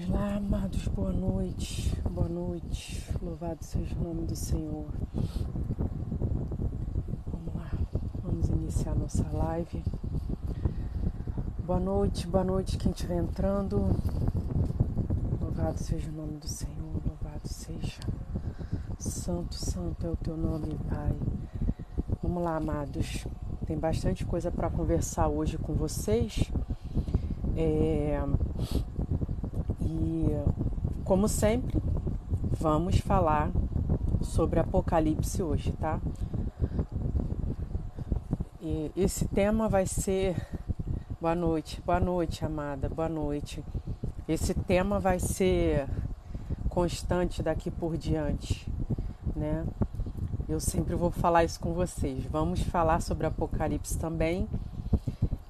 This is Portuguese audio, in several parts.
Vamos lá, amados, boa noite, boa noite, louvado seja o nome do Senhor. Vamos lá, vamos iniciar nossa live. Boa noite, boa noite, quem estiver entrando. Louvado seja o nome do Senhor, louvado seja. Santo, santo é o teu nome, Pai. Vamos lá, amados, tem bastante coisa para conversar hoje com vocês. É e, como sempre, vamos falar sobre Apocalipse hoje, tá? E esse tema vai ser. Boa noite, boa noite, amada, boa noite. Esse tema vai ser constante daqui por diante, né? Eu sempre vou falar isso com vocês. Vamos falar sobre Apocalipse também.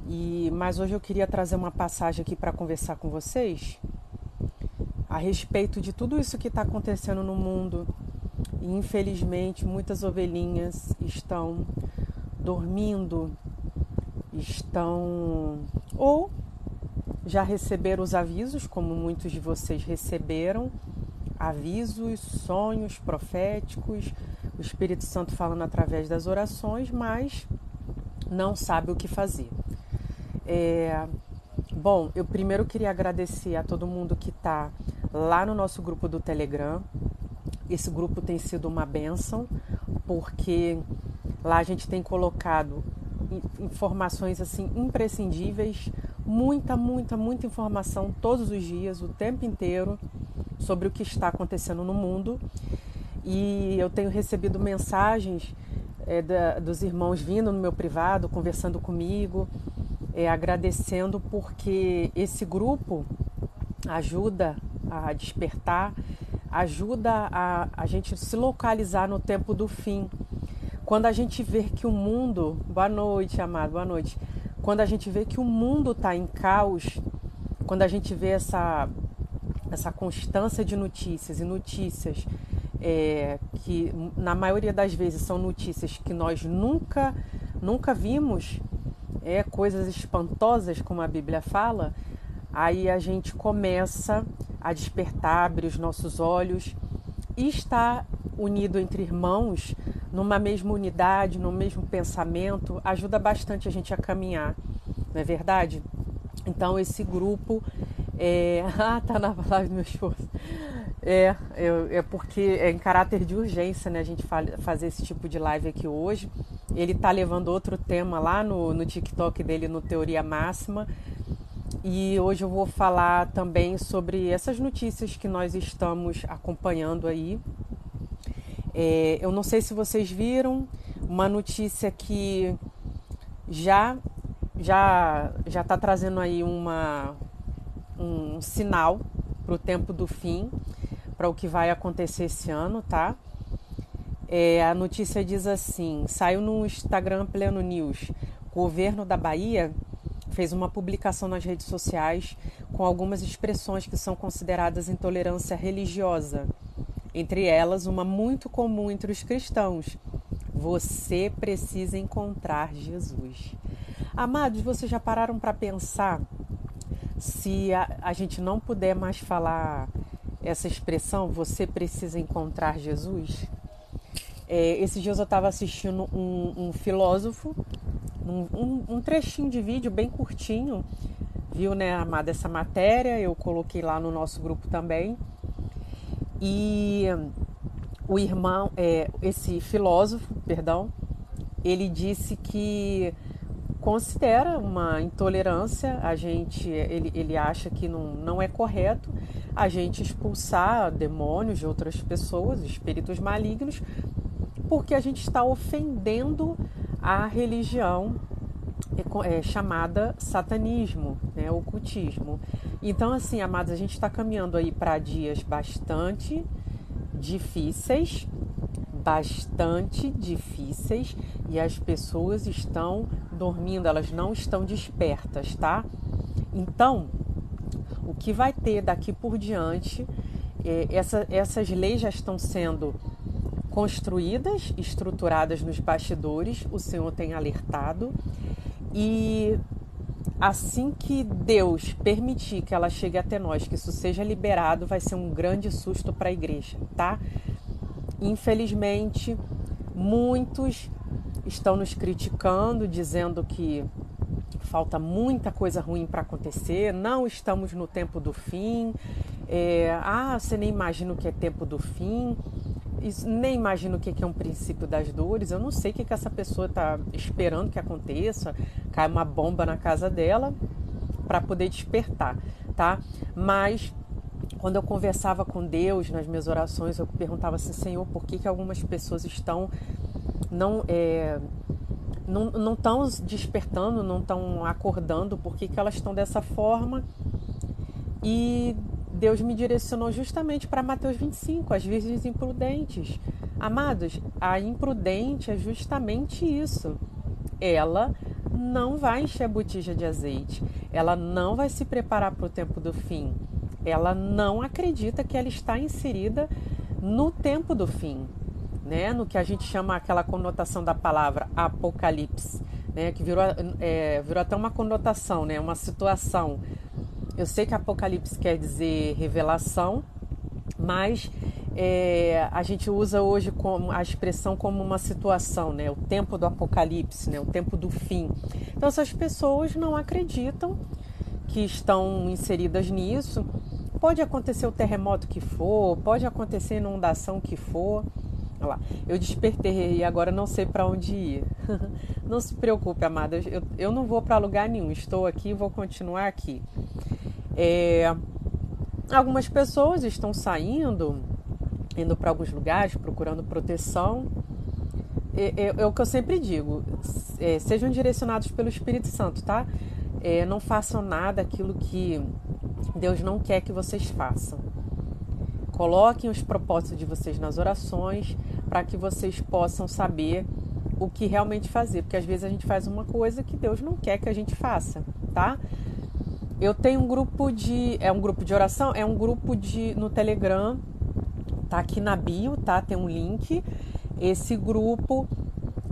E mas hoje eu queria trazer uma passagem aqui para conversar com vocês a respeito de tudo isso que está acontecendo no mundo. E infelizmente muitas ovelhinhas estão dormindo, estão ou já receberam os avisos, como muitos de vocês receberam, avisos, sonhos proféticos, o Espírito Santo falando através das orações, mas não sabe o que fazer. É, bom, eu primeiro queria agradecer a todo mundo que está lá no nosso grupo do Telegram. Esse grupo tem sido uma benção, porque lá a gente tem colocado informações assim imprescindíveis, muita, muita, muita informação todos os dias, o tempo inteiro, sobre o que está acontecendo no mundo. E eu tenho recebido mensagens é, da, dos irmãos vindo no meu privado, conversando comigo, é, agradecendo porque esse grupo ajuda a despertar, ajuda a, a gente se localizar no tempo do fim. Quando a gente vê que o mundo. Boa noite, amado, boa noite. Quando a gente vê que o mundo está em caos, quando a gente vê essa, essa constância de notícias e notícias é, que na maioria das vezes são notícias que nós nunca nunca vimos, é coisas espantosas como a Bíblia fala, aí a gente começa a despertar, abrir os nossos olhos e estar unido entre irmãos, numa mesma unidade, no mesmo pensamento, ajuda bastante a gente a caminhar, não é verdade? Então esse grupo é... ah, tá na palavra do meu esposo. É, é, é, porque é em caráter de urgência, né? A gente fazer esse tipo de live aqui hoje. Ele tá levando outro tema lá no, no TikTok dele, no Teoria Máxima, e hoje eu vou falar também sobre essas notícias que nós estamos acompanhando aí. É, eu não sei se vocês viram uma notícia que já já já está trazendo aí uma um sinal para o tempo do fim, para o que vai acontecer esse ano, tá? É, a notícia diz assim: saiu no Instagram Pleno News. Governo da Bahia fez uma publicação nas redes sociais com algumas expressões que são consideradas intolerância religiosa. Entre elas, uma muito comum entre os cristãos: você precisa encontrar Jesus. Amados, vocês já pararam para pensar se a, a, gente não puder mais falar essa expressão, você precisa encontrar Jesus? É, esses dias eu estava assistindo um, um filósofo um, um, trechinho de vídeo bem curtinho, viu, né, amada, essa matéria, eu coloquei lá no nosso grupo também. E o irmão, é, esse filósofo, perdão, ele disse que considera uma intolerância, a gente, ele, ele acha que não, não é correto a gente expulsar demônios de outras pessoas, espíritos malignos, porque a gente está ofendendo a religião é, é chamada satanismo, né, ocultismo. Então, assim, amados, a gente está caminhando aí para dias bastante difíceis, bastante difíceis, e as pessoas estão dormindo, elas não estão despertas, tá? Então, o que vai ter daqui por diante, é, essa, essas leis já estão sendo construídas, estruturadas nos bastidores, o Senhor tem alertado. E assim que Deus permitir que ela chegue até nós, que isso seja liberado, vai ser um grande susto para a igreja, tá? Infelizmente, muitos estão nos criticando, dizendo que falta muita coisa ruim para acontecer, não estamos no tempo do fim. É, ah, você nem imagina o que é tempo do fim nem imagino o que é um princípio das dores. Eu não sei o que, que essa pessoa está esperando que aconteça. Cai uma bomba na casa dela para poder despertar, tá? Mas quando eu conversava com Deus nas minhas orações, eu perguntava assim, Senhor, por que, que algumas pessoas estão não é, não estão despertando, não estão acordando, por que, que elas estão dessa forma? E Deus me direcionou justamente para Mateus 25, as virgens imprudentes. Amados, a imprudente é justamente isso. Ela não vai encher a botija de azeite, ela não vai se preparar para o tempo do fim, ela não acredita que ela está inserida no tempo do fim, né? no que a gente chama aquela conotação da palavra apocalipse, né? que virou, é, virou até uma conotação, né? uma situação eu sei que Apocalipse quer dizer revelação, mas é, a gente usa hoje como a expressão como uma situação, né? O tempo do Apocalipse, né? O tempo do fim. Então essas pessoas não acreditam que estão inseridas nisso. Pode acontecer o terremoto que for, pode acontecer inundação que for. Olha lá, eu despertei e agora não sei para onde ir. não se preocupe, amada, eu, eu não vou para lugar nenhum. Estou aqui e vou continuar aqui. É, algumas pessoas estão saindo, indo para alguns lugares, procurando proteção. É, é, é, o que eu sempre digo: é, sejam direcionados pelo Espírito Santo, tá? É, não façam nada aquilo que Deus não quer que vocês façam. Coloquem os propósitos de vocês nas orações para que vocês possam saber o que realmente fazer, porque às vezes a gente faz uma coisa que Deus não quer que a gente faça, tá? Eu tenho um grupo de. É um grupo de oração? É um grupo de no Telegram. Tá aqui na bio, tá? Tem um link. Esse grupo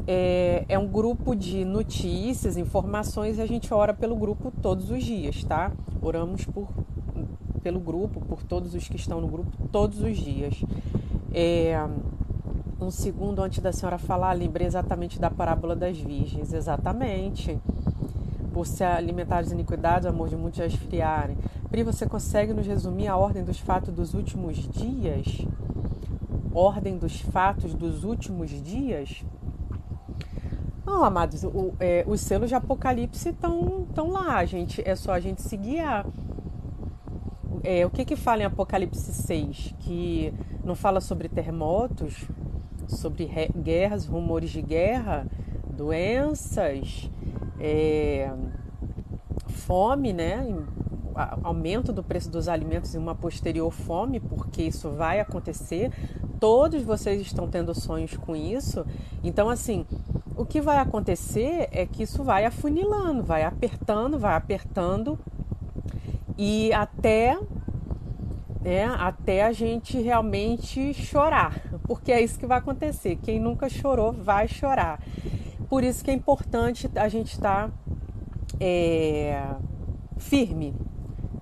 é, é um grupo de notícias, informações e a gente ora pelo grupo todos os dias, tá? Oramos por, pelo grupo, por todos os que estão no grupo, todos os dias. É, um segundo antes da senhora falar, lembrei exatamente da parábola das virgens. Exatamente por se alimentar de iniquidades, o amor de muitos já esfriarem. Pri, você consegue nos resumir a ordem dos fatos dos últimos dias? Ordem dos fatos dos últimos dias? Não, amados, o, é, os selos de Apocalipse estão lá, gente. É só a gente se guiar. É, o que que fala em Apocalipse 6? Que não fala sobre terremotos, sobre guerras, rumores de guerra, doenças, é, fome, né? Aumento do preço dos alimentos e uma posterior fome, porque isso vai acontecer. Todos vocês estão tendo sonhos com isso. Então, assim, o que vai acontecer é que isso vai afunilando, vai apertando, vai apertando e até né, até a gente realmente chorar, porque é isso que vai acontecer. Quem nunca chorou vai chorar. Por isso que é importante a gente estar é, firme,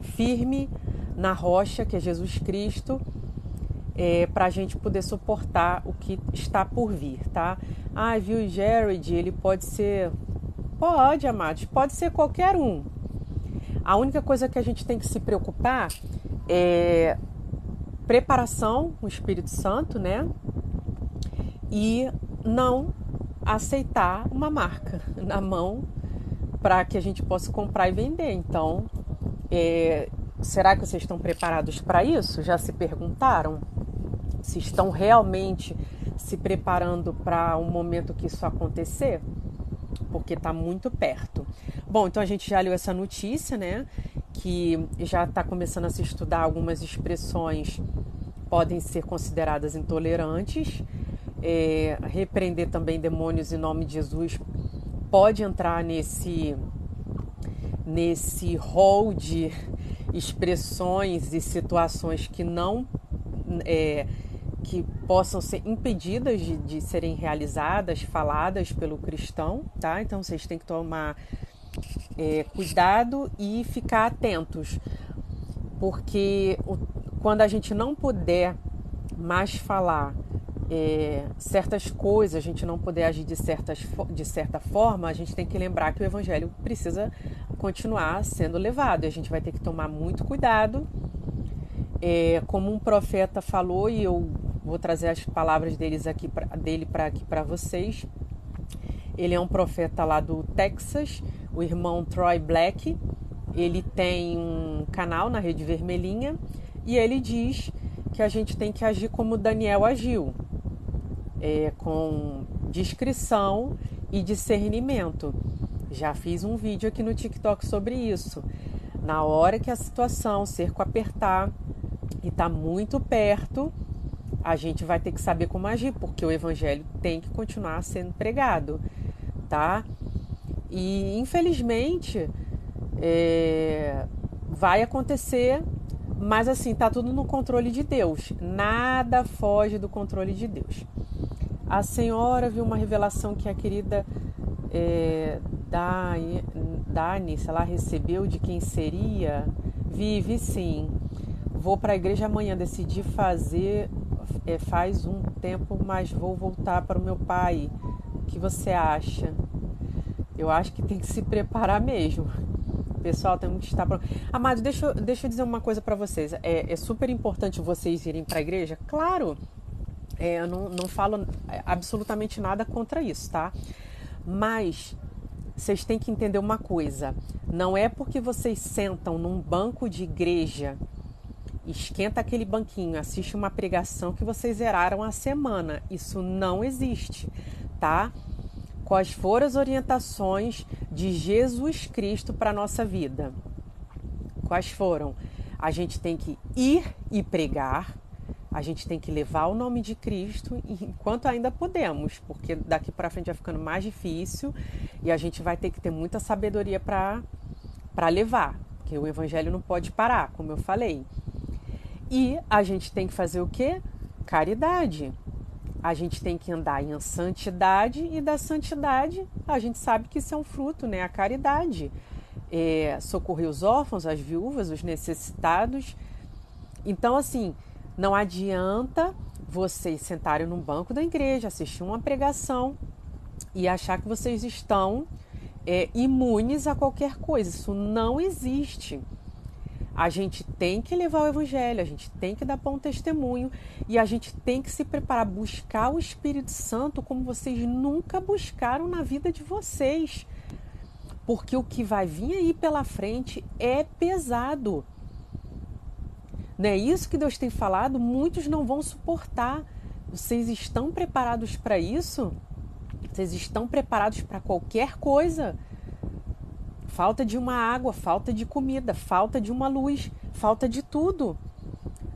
firme na rocha que é Jesus Cristo, é, para a gente poder suportar o que está por vir, tá? Ah, viu, Jared, ele pode ser. Pode, amados, pode ser qualquer um. A única coisa que a gente tem que se preocupar é preparação o Espírito Santo, né? E não aceitar uma marca na mão para que a gente possa comprar e vender. Então, é, será que vocês estão preparados para isso? Já se perguntaram? Se estão realmente se preparando para um momento que isso acontecer? Porque está muito perto. Bom, então a gente já leu essa notícia, né? Que já está começando a se estudar algumas expressões podem ser consideradas intolerantes é, repreender também demônios em nome de Jesus pode entrar nesse nesse rol de expressões e situações que não é, que possam ser impedidas de, de, serem realizadas, faladas pelo cristão, tá? Então vocês têm que tomar é, cuidado e ficar atentos, porque o, quando a gente não puder mais falar é, certas coisas, a gente não puder agir de, certas, de certa forma, a gente tem que lembrar que o evangelho precisa continuar sendo levado e a gente vai ter que tomar muito cuidado. É, como um profeta falou, e eu vou trazer as palavras deles aqui pra, dele para aqui para vocês. Ele é um profeta lá do Texas, o irmão Troy Black. Ele tem um canal na Rede Vermelhinha e ele diz que a gente tem que agir como Daniel agiu, é, com discrição e discernimento. Já fiz um vídeo aqui no TikTok sobre isso. Na hora que a situação, cerco apertar e está muito perto, a gente vai ter que saber como agir, porque o evangelho tem que continuar sendo pregado, tá? E infelizmente é, vai acontecer, mas assim, tá tudo no controle de Deus. Nada foge do controle de Deus. A senhora viu uma revelação que a querida é, Dani, Dani, se ela recebeu de quem seria. Vive sim. Vou para a igreja amanhã, decidi fazer é, faz um tempo, mas vou voltar para o meu pai. O que você acha? Eu acho que tem que se preparar mesmo. Pessoal, tem que estar. Amado, deixa, deixa eu dizer uma coisa para vocês. É, é, super importante vocês irem para a igreja? Claro, é, eu não, não falo absolutamente nada contra isso, tá? Mas vocês têm que entender uma coisa: não é porque vocês sentam num banco de igreja esquenta aquele banquinho, assiste uma pregação que vocês zeraram a semana. Isso não existe, tá? Quais foram as orientações de Jesus Cristo para nossa vida? Quais foram? A gente tem que ir e pregar, a gente tem que levar o nome de Cristo enquanto ainda podemos, porque daqui para frente vai ficando mais difícil e a gente vai ter que ter muita sabedoria para levar, porque o evangelho não pode parar, como eu falei. E a gente tem que fazer o quê? Caridade. A gente tem que andar em santidade e da santidade a gente sabe que isso é um fruto, né? A caridade. É, socorrer os órfãos, as viúvas, os necessitados. Então, assim, não adianta vocês sentarem num banco da igreja, assistir uma pregação e achar que vocês estão é, imunes a qualquer coisa. Isso não existe. A gente tem que levar o evangelho, a gente tem que dar bom testemunho e a gente tem que se preparar, buscar o Espírito Santo como vocês nunca buscaram na vida de vocês. Porque o que vai vir aí pela frente é pesado. Não é isso que Deus tem falado? Muitos não vão suportar. Vocês estão preparados para isso? Vocês estão preparados para qualquer coisa? falta de uma água, falta de comida, falta de uma luz, falta de tudo.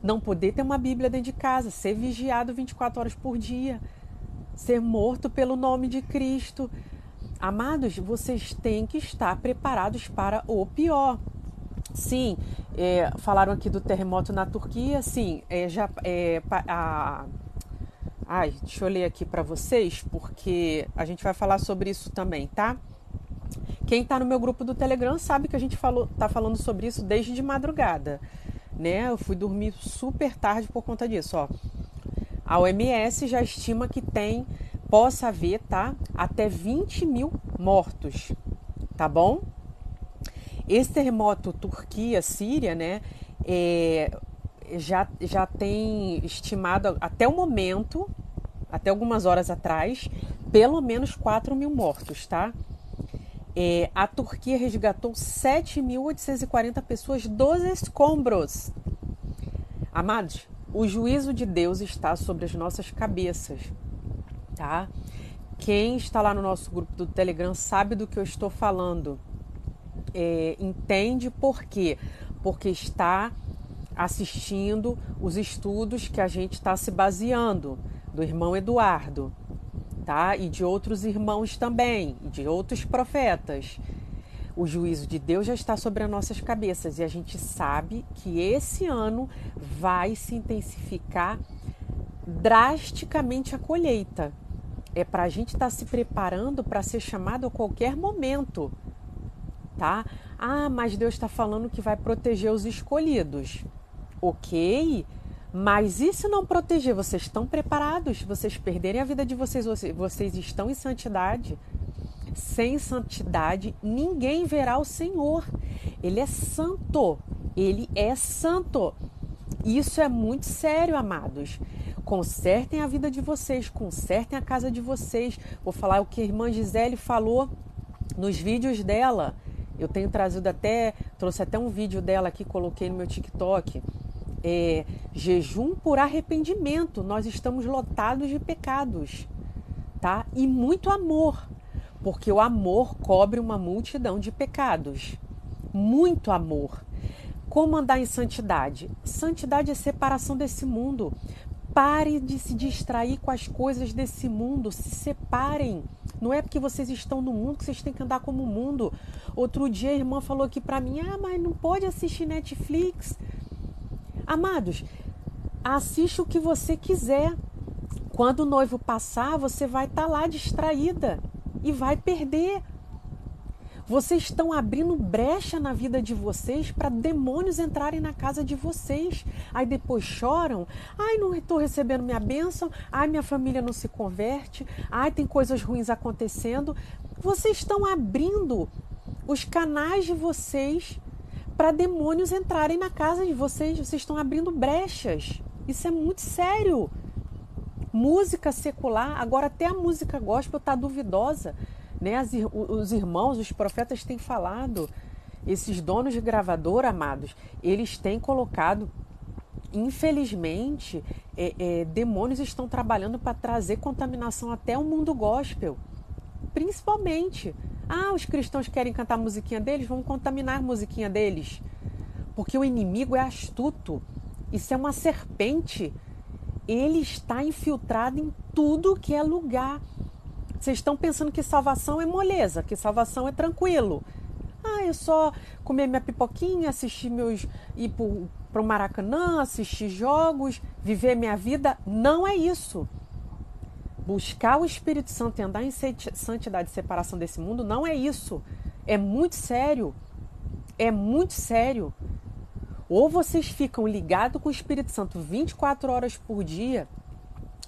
Não poder ter uma Bíblia dentro de casa, ser vigiado 24 horas por dia, ser morto pelo nome de Cristo. Amados, vocês têm que estar preparados para o pior. Sim, é, falaram aqui do terremoto na Turquia. Sim, é, já, é, a, ai, deixa eu ler aqui para vocês, porque a gente vai falar sobre isso também, tá? Quem está no meu grupo do Telegram sabe que a gente falou, tá falando sobre isso desde de madrugada, né? Eu fui dormir super tarde por conta disso, ó. A OMS já estima que tem, possa haver, tá? Até 20 mil mortos, tá bom? Esse terremoto Turquia-Síria, né? É, já, já tem estimado até o momento, até algumas horas atrás, pelo menos 4 mil mortos, tá? É, a Turquia resgatou 7.840 pessoas dos escombros. Amados, o juízo de Deus está sobre as nossas cabeças, tá? Quem está lá no nosso grupo do Telegram sabe do que eu estou falando. É, entende por quê? Porque está assistindo os estudos que a gente está se baseando do irmão Eduardo tá? E de outros irmãos também, de outros profetas. O juízo de Deus já está sobre as nossas cabeças e a gente sabe que esse ano vai se intensificar drasticamente a colheita. É para a gente estar tá se preparando para ser chamado a qualquer momento. Tá? Ah, mas Deus está falando que vai proteger os escolhidos. Ok, mas e se não proteger? Vocês estão preparados? Vocês perderem a vida de vocês? Vocês estão em santidade? Sem santidade, ninguém verá o Senhor. Ele é santo. Ele é santo. Isso é muito sério, amados. Consertem a vida de vocês, consertem a casa de vocês. Vou falar o que a irmã Gisele falou nos vídeos dela. Eu tenho trazido até, trouxe até um vídeo dela aqui, coloquei no meu TikTok. É, jejum por arrependimento. Nós estamos lotados de pecados, tá? E muito amor, porque o amor cobre uma multidão de pecados. Muito amor. Como andar em santidade? Santidade é separação desse mundo. Pare de se distrair com as coisas desse mundo. Se separem. Não é porque vocês estão no mundo que vocês têm que andar como o mundo. Outro dia a irmã falou aqui para mim: "Ah, mas não pode assistir Netflix". Amados, assiste o que você quiser. Quando o noivo passar, você vai estar tá lá distraída e vai perder. Vocês estão abrindo brecha na vida de vocês para demônios entrarem na casa de vocês. Aí depois choram. Ai, não estou recebendo minha bênção. Ai, minha família não se converte. Ai, tem coisas ruins acontecendo. Vocês estão abrindo os canais de vocês para demônios entrarem na casa de vocês. Vocês estão abrindo brechas. Isso é muito sério. Música secular, agora até a música gospel está duvidosa. Né? As, os irmãos, os profetas têm falado, esses donos de gravadora, amados, eles têm colocado, infelizmente, é, é, demônios estão trabalhando para trazer contaminação até o mundo gospel. Principalmente. Ah, os cristãos querem cantar a musiquinha deles, vamos contaminar a musiquinha deles. Porque o inimigo é astuto. Isso é uma serpente. Ele está infiltrado em tudo que é lugar. Vocês estão pensando que salvação é moleza, que salvação é tranquilo. Ah, é só comer minha pipoquinha, assistir meus. ir para o Maracanã, assistir jogos, viver minha vida. Não é isso. Buscar o Espírito Santo e andar em santidade e separação desse mundo não é isso. É muito sério. É muito sério. Ou vocês ficam ligados com o Espírito Santo 24 horas por dia,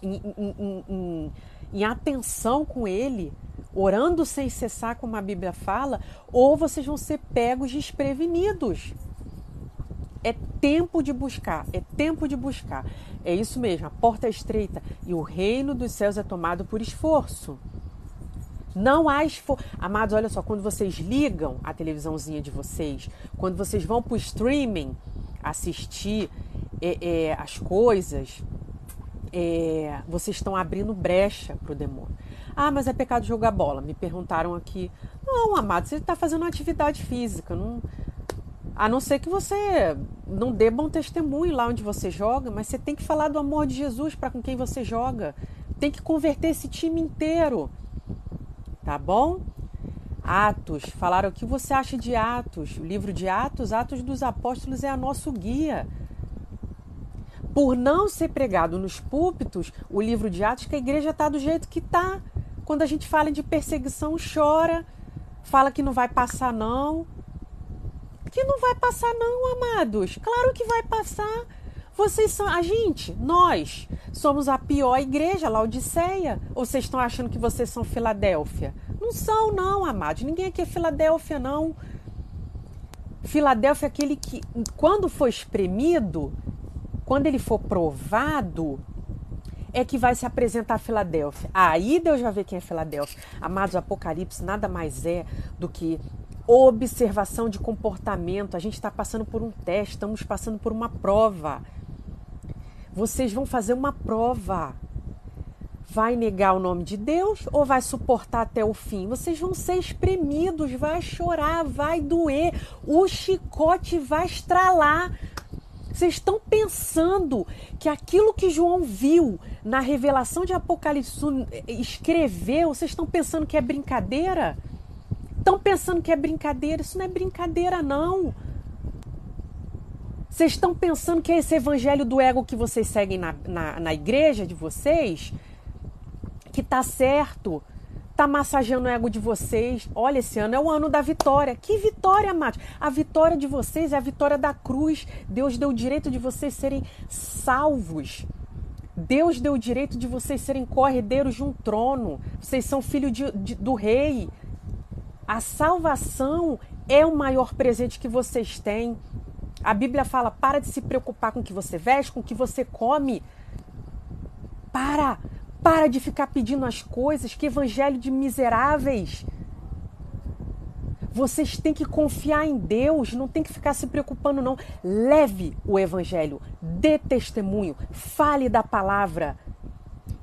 em, em, em, em atenção com Ele, orando sem cessar, como a Bíblia fala, ou vocês vão ser pegos desprevenidos. É tempo de buscar, é tempo de buscar. É isso mesmo, a porta é estreita e o reino dos céus é tomado por esforço. Não há esforço. Amados, olha só, quando vocês ligam a televisãozinha de vocês, quando vocês vão para o streaming assistir é, é, as coisas, é, vocês estão abrindo brecha para o demônio. Ah, mas é pecado jogar bola. Me perguntaram aqui. Não, amado, você está fazendo atividade física. Não, a não ser que você não dê bom testemunho lá onde você joga, mas você tem que falar do amor de Jesus para com quem você joga. Tem que converter esse time inteiro. Tá bom? Atos, falaram o que você acha de Atos? O livro de Atos, Atos dos Apóstolos é a nosso guia por não ser pregado nos púlpitos o livro de Atos, que a igreja está do jeito que está. Quando a gente fala de perseguição, chora, fala que não vai passar, não. Que não vai passar, não, amados. Claro que vai passar. Vocês são. A gente, nós, somos a pior igreja, Laodiceia. Ou vocês estão achando que vocês são Filadélfia? Não são, não, amados. Ninguém aqui é Filadélfia, não. Filadélfia é aquele que, quando foi espremido, quando ele for provado, é que vai se apresentar a Filadélfia. Aí Deus vai ver quem é Filadélfia. Amados, Apocalipse nada mais é do que observação de comportamento. A gente está passando por um teste, estamos passando por uma prova. Vocês vão fazer uma prova. Vai negar o nome de Deus ou vai suportar até o fim? Vocês vão ser espremidos, vai chorar, vai doer, o chicote vai estralar. Vocês estão pensando que aquilo que João viu na revelação de Apocalipse escreveu, vocês estão pensando que é brincadeira? Estão pensando que é brincadeira? Isso não é brincadeira, não. Vocês estão pensando que é esse evangelho do ego que vocês seguem na, na, na igreja de vocês? Que tá certo? Tá massageando o ego de vocês. Olha, esse ano é o ano da vitória. Que vitória, Mate? A vitória de vocês é a vitória da cruz. Deus deu o direito de vocês serem salvos. Deus deu o direito de vocês serem corredeiros de um trono. Vocês são filhos de, de, do rei. A salvação é o maior presente que vocês têm. A Bíblia fala: para de se preocupar com o que você veste, com o que você come. Para, para de ficar pedindo as coisas. Que evangelho de miseráveis. Vocês têm que confiar em Deus, não tem que ficar se preocupando, não. Leve o evangelho, dê testemunho, fale da palavra,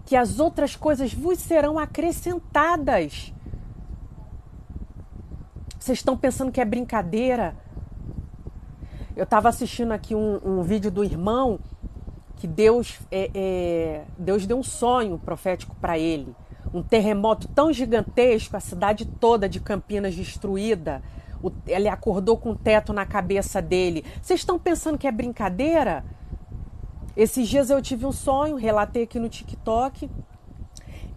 que as outras coisas vos serão acrescentadas. Vocês estão pensando que é brincadeira? Eu estava assistindo aqui um, um, vídeo do irmão que Deus, é, é, Deus deu um sonho profético para ele um terremoto tão gigantesco, a cidade toda de Campinas destruída. O, ele acordou com o teto na cabeça dele. Vocês estão pensando que é brincadeira? Esses dias eu tive um sonho, relatei aqui no TikTok.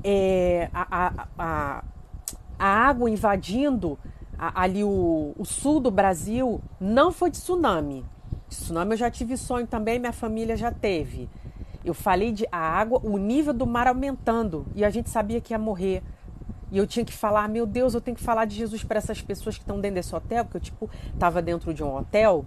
É, a, a, a, a, água invadindo ali o, o sul do Brasil não foi de tsunami. Tsunami eu já tive sonho também, minha família já teve. Eu falei de a água, o nível do mar aumentando e a gente sabia que ia morrer. E eu tinha que falar, meu Deus, eu tenho que falar de Jesus para essas pessoas que estão dentro desse hotel, porque eu tipo estava dentro de um hotel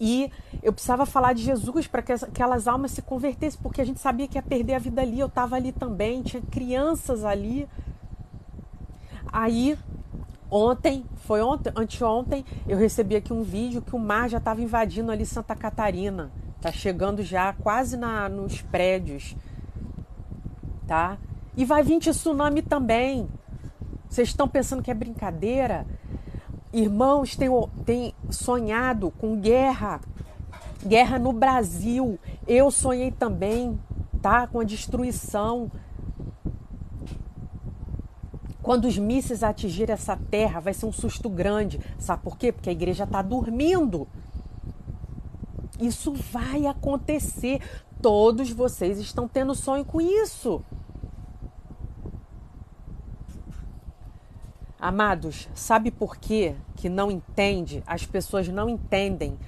e eu precisava falar de Jesus para que aquelas almas se convertessem, porque a gente sabia que ia perder a vida ali. Eu estava ali também, tinha crianças ali. Aí, ontem, foi ontem, anteontem, eu recebi aqui um vídeo que o mar já estava invadindo ali Santa Catarina. Tá chegando já quase na, nos prédios, tá? E vai vir tsunami também. Vocês estão pensando que é brincadeira? Irmãos têm, têm sonhado com guerra, guerra no Brasil. Eu sonhei também, tá? Com a destruição. Quando os mísseis atingirem essa terra, vai ser um susto grande. Sabe por quê? Porque a igreja está dormindo. Isso vai acontecer. Todos vocês estão tendo sonho com isso. Amados, sabe por quê que não entende? As pessoas não entendem.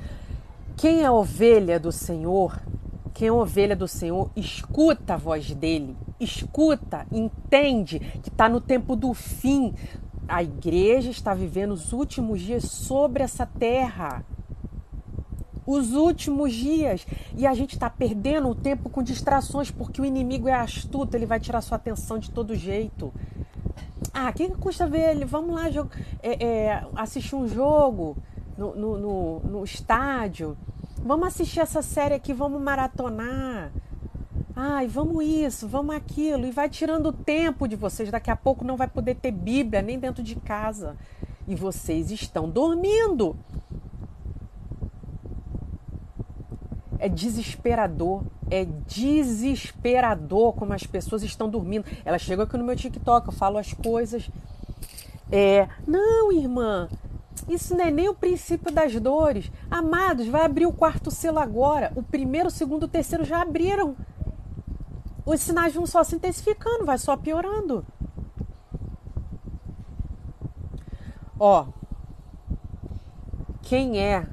Quem é ovelha do Senhor, quem é ovelha do Senhor, escuta a voz dele, escuta, entende que está no tempo do fim. A igreja está vivendo os últimos dias sobre essa terra os últimos dias. E a gente está perdendo o tempo com distrações, porque o inimigo é astuto, ele vai tirar sua atenção de todo jeito. Ah, que, custa ver ele? Vamos lá é, é, assistir um jogo no, no, no, no estádio. Vamos assistir essa série aqui, vamos maratonar. Ai, vamos isso, vamos aquilo. E vai tirando o tempo de vocês. Daqui a pouco não vai poder ter Bíblia nem dentro de casa. E vocês estão dormindo. É desesperador, é desesperador como as pessoas estão dormindo. Ela chega aqui no meu TikTok, eu falo as coisas. É, não, irmã, isso não é nem o princípio das dores. Amados, vai abrir o quarto selo agora. O primeiro, o segundo, o terceiro já abriram. Os sinais vão só se intensificando, vai só piorando. Ó, quem é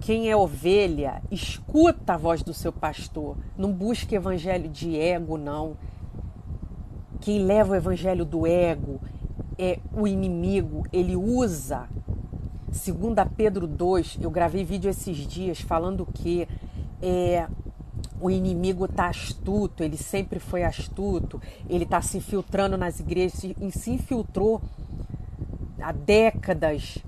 quem é ovelha, escuta a voz do seu pastor. Não busca evangelho de ego, não. Quem leva o evangelho do ego é o inimigo. Ele usa. Segundo Pedro 2, eu gravei vídeo esses dias falando que é, o inimigo está astuto, ele sempre foi astuto, ele está se infiltrando nas igrejas e se infiltrou há décadas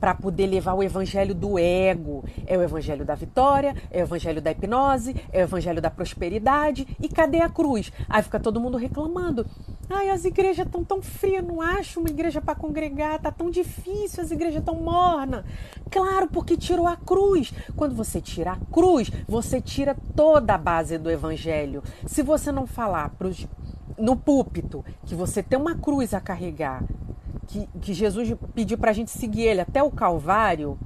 para poder levar o evangelho do ego. É o evangelho da vitória, é o evangelho da hipnose, é o evangelho da prosperidade. E cadê a cruz? Aí fica todo mundo reclamando. Ai, as igrejas estão tão frias, não acho uma igreja para congregar, tá tão difícil, as igrejas tão morna. Claro, porque tirou a cruz. Quando você tira a cruz, você tira toda a base do evangelho. Se você não falar pros, no púlpito que você tem uma cruz a carregar, que, que Jesus pediu para a gente seguir ele até o Calvário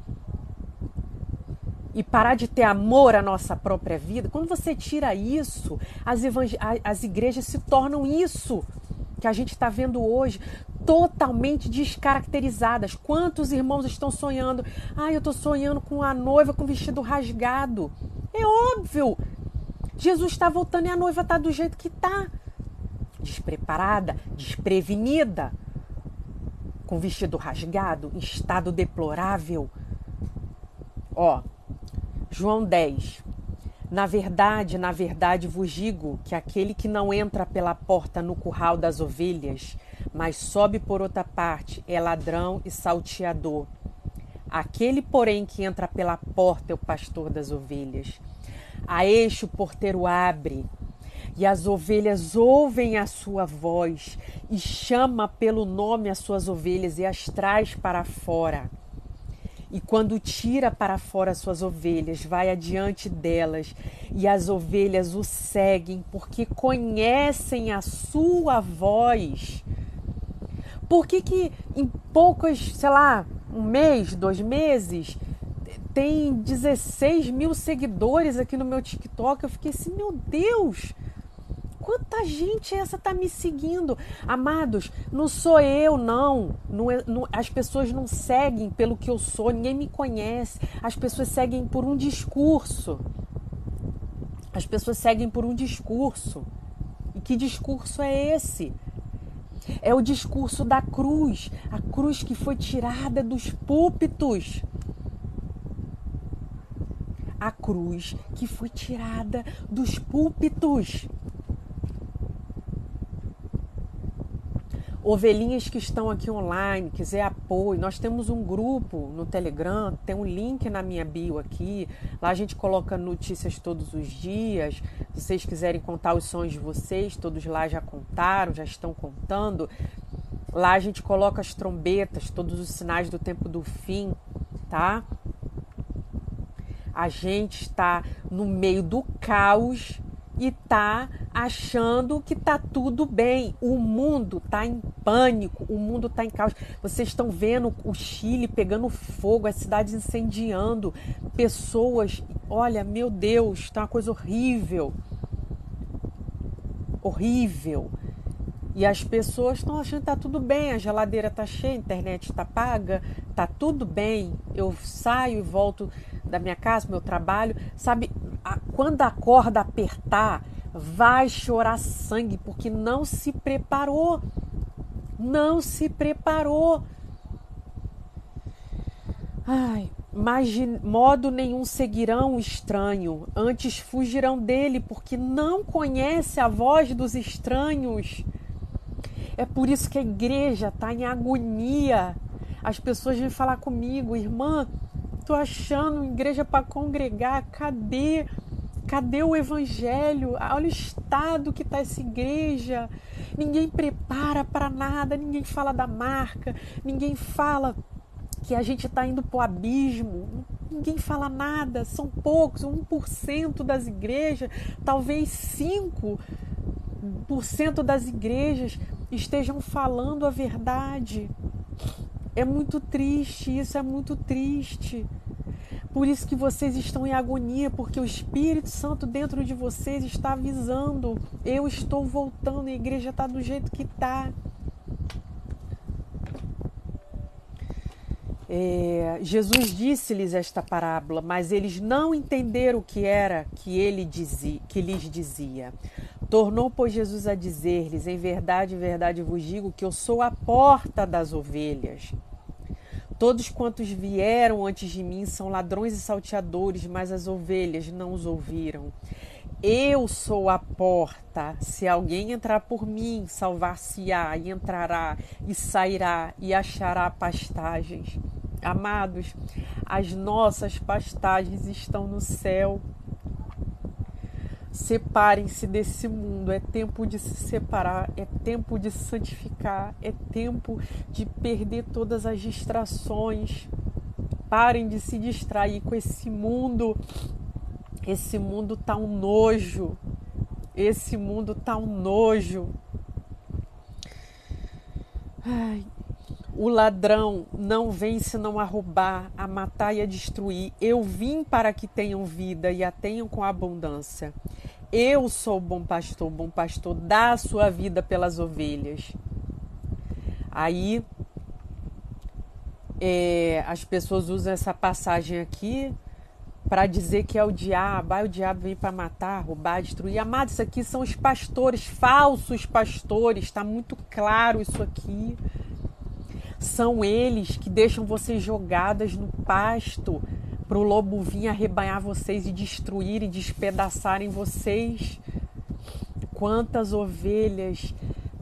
e parar de ter amor à nossa própria vida, quando você tira isso, as, as igrejas se tornam isso. que a gente está vendo hoje totalmente descaracterizadas. Quantos irmãos estão sonhando? Ah, eu estou sonhando com a noiva com vestido rasgado. É óbvio. Jesus está voltando e a noiva está do jeito que está. Despreparada, desprevenida, com vestido rasgado, em estado deplorável. Ó, João 10. Na verdade, na verdade vos digo que aquele que não entra pela porta no curral das ovelhas, mas sobe por outra parte, é ladrão e salteador. Aquele, porém, que entra pela porta é o pastor das ovelhas. A este o porteiro abre, e as ovelhas ouvem a sua voz, e chama pelo nome as suas ovelhas e as traz para fora. E quando tira para fora as suas ovelhas, vai adiante delas, e as ovelhas o seguem, porque conhecem a sua voz. Por que, que em poucos, sei lá, um mês, dois meses, tem 16 mil seguidores aqui no meu TikTok? Eu fiquei assim, meu Deus! Quanta gente essa tá me seguindo? Amados, não sou eu, não. não, é, não. As pessoas não seguem pelo que eu sou, ninguém me conhece. As pessoas seguem por um discurso. As pessoas seguem por um discurso. E que discurso é esse? É o discurso da cruz, a cruz que foi tirada dos púlpitos. A cruz que foi tirada dos púlpitos. Ovelhinhas que estão aqui online, quiser apoio, nós temos um grupo no Telegram, tem um link na minha bio aqui. Lá a gente coloca notícias todos os dias. Se vocês quiserem contar os sonhos de vocês, todos lá já contaram, já estão contando. Lá a gente coloca as trombetas, todos os sinais do tempo do fim, tá? A gente está no meio do caos e tá achando que tá tudo bem. O mundo tá em pânico, o mundo tá em caos. Vocês estão vendo o Chile pegando fogo, as cidades incendiando, pessoas, olha, meu Deus, tá uma coisa horrível. Horrível. E as pessoas estão achando que tá tudo bem, a geladeira tá cheia, a internet tá paga, tá tudo bem. Eu saio e volto da minha casa, meu trabalho, sabe? Quando a corda apertar, vai chorar sangue, porque não se preparou. Não se preparou. Ai, mas de modo nenhum seguirão o estranho, antes fugirão dele, porque não conhece a voz dos estranhos. É por isso que a igreja está em agonia. As pessoas vêm falar comigo, irmã, tô achando igreja para congregar, cadê? Cadê o evangelho? Olha o estado que está essa igreja. Ninguém prepara para nada, ninguém fala da marca, ninguém fala que a gente está indo para o abismo. Ninguém fala nada, são poucos, 1% das igrejas, talvez 5% das igrejas estejam falando a verdade. É muito triste, isso é muito triste. Por isso que vocês estão em agonia, porque o Espírito Santo dentro de vocês está avisando: eu estou voltando, a igreja está do jeito que está. É, Jesus disse-lhes esta parábola, mas eles não entenderam o que era que ele dizia, que lhes dizia. Tornou, pois, Jesus a dizer-lhes: Em verdade, em verdade vos digo que eu sou a porta das ovelhas. Todos quantos vieram antes de mim são ladrões e salteadores, mas as ovelhas não os ouviram. Eu sou a porta. Se alguém entrar por mim, salvar-se-á, e entrará, e sairá, e achará pastagens. Amados, as nossas pastagens estão no céu. Separem-se desse mundo. É tempo de se separar, é tempo de santificar, é tempo de perder todas as distrações. Parem de se distrair com esse mundo. Esse mundo tá um nojo. Esse mundo tá um nojo. Ai, o ladrão não vem senão a roubar, a matar e a destruir. Eu vim para que tenham vida e a tenham com abundância. Eu sou o bom pastor, o bom pastor dá a sua vida pelas ovelhas. Aí é, as pessoas usam essa passagem aqui para dizer que é o diabo, ah, o diabo vem para matar, roubar, destruir. Amados, isso aqui são os pastores, falsos pastores, está muito claro isso aqui. São eles que deixam vocês jogadas no pasto para o lobo vir arrebanhar vocês e destruir e despedaçarem vocês. Quantas ovelhas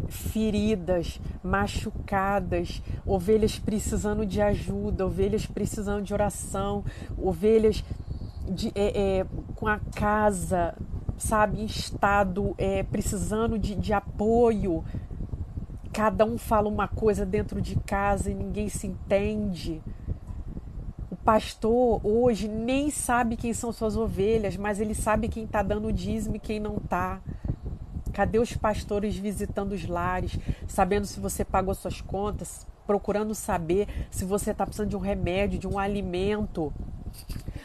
feridas, machucadas, ovelhas precisando de ajuda, ovelhas precisando de oração, ovelhas de, é, é, com a casa, sabe, em estado, é, precisando de, de apoio. Cada um fala uma coisa dentro de casa e ninguém se entende. O pastor hoje nem sabe quem são suas ovelhas, mas ele sabe quem está dando o dízimo e quem não está. Cadê os pastores visitando os lares, sabendo se você pagou suas contas, procurando saber se você está precisando de um remédio, de um alimento?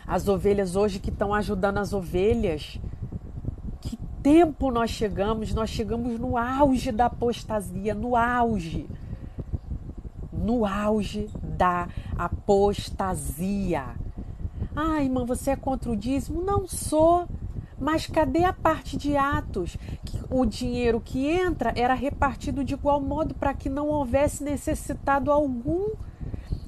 As ovelhas hoje que estão ajudando as ovelhas. Tempo nós chegamos? Nós chegamos no auge da apostasia, no auge. No auge da apostasia. Ah, irmã, você é contra o dízimo? Não sou. Mas cadê a parte de Atos? O dinheiro que entra era repartido de igual modo para que não houvesse necessitado algum.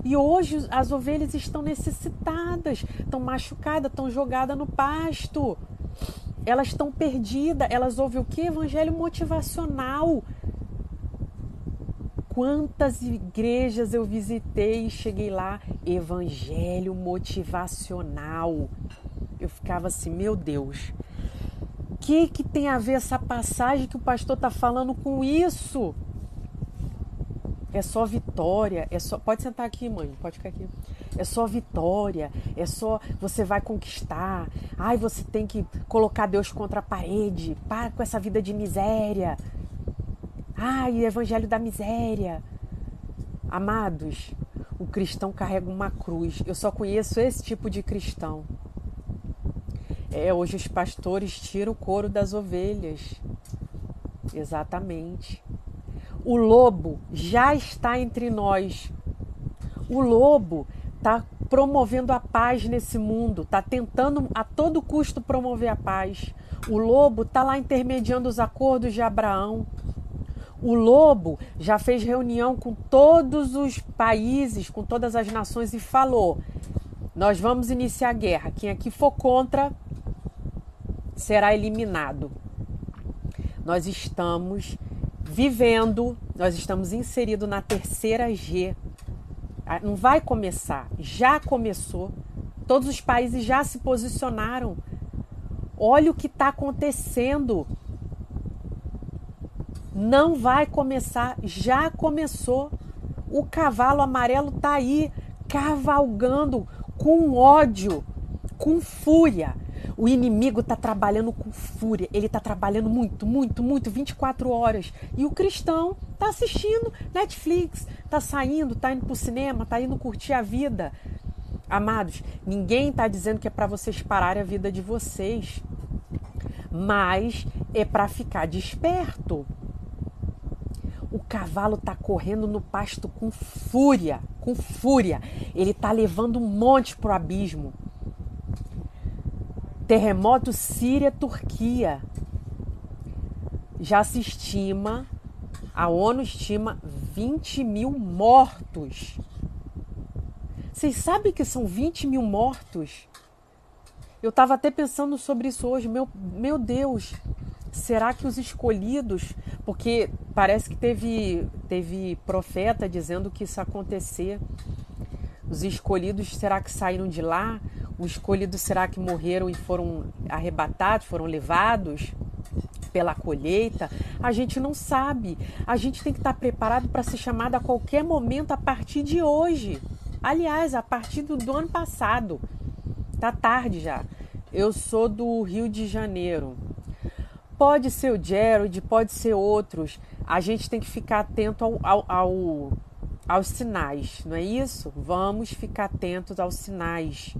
E hoje as ovelhas estão necessitadas, estão machucadas, estão jogadas no pasto. Elas estão perdidas, elas ouvem o que? Evangelho motivacional. Quantas igrejas eu visitei e cheguei lá, evangelho motivacional. Eu ficava assim, meu Deus, o que, que tem a ver essa passagem que o pastor está falando com isso? É só vitória, é só. Pode sentar aqui, mãe, pode ficar aqui. É só vitória, é só você vai conquistar. Ai, você tem que colocar Deus contra a parede. Para com essa vida de miséria. Ai, evangelho da miséria. Amados, o cristão carrega uma cruz. Eu só conheço esse tipo de cristão. É, hoje os pastores tiram o couro das ovelhas. Exatamente. O lobo já está entre nós. O lobo está promovendo a paz nesse mundo, está tentando a todo custo promover a paz. O lobo está lá intermediando os acordos de Abraão. O lobo já fez reunião com todos os países, com todas as nações e falou: nós vamos iniciar a guerra. Quem aqui for contra será eliminado. Nós estamos vivendo, nós estamos inseridos na terceira G. Não vai começar, já começou. Todos os países já se posicionaram. Olha o que está acontecendo. Não vai começar, já começou. O cavalo amarelo está aí, cavalgando com ódio, com fúria o inimigo está trabalhando com fúria, ele está trabalhando muito, muito, muito, 24 horas. E o cristão está assistindo Netflix, está saindo, está indo para o cinema, está indo curtir a vida. Amados, ninguém está dizendo que é para vocês pararem a vida de vocês, mas é para ficar desperto. O cavalo está correndo no pasto com fúria, com fúria. Ele está levando um monte para o abismo. Terremoto Síria-Turquia. Já se estima, a ONU estima 20 mil mortos. Vocês sabem que são 20 mil mortos? Eu estava até pensando sobre isso hoje. Meu, meu Deus, será que os escolhidos. Porque parece que teve, teve profeta dizendo que isso acontecer. Os escolhidos, será que saíram de lá? Os escolhidos será que morreram e foram arrebatados, foram levados pela colheita? A gente não sabe. A gente tem que estar preparado para ser chamado a qualquer momento a partir de hoje. Aliás, a partir do, do ano passado. Tá tarde já. Eu sou do Rio de Janeiro. Pode ser o Jared, pode ser outros. A gente tem que ficar atento ao, ao, ao, aos sinais, não é isso? Vamos ficar atentos aos sinais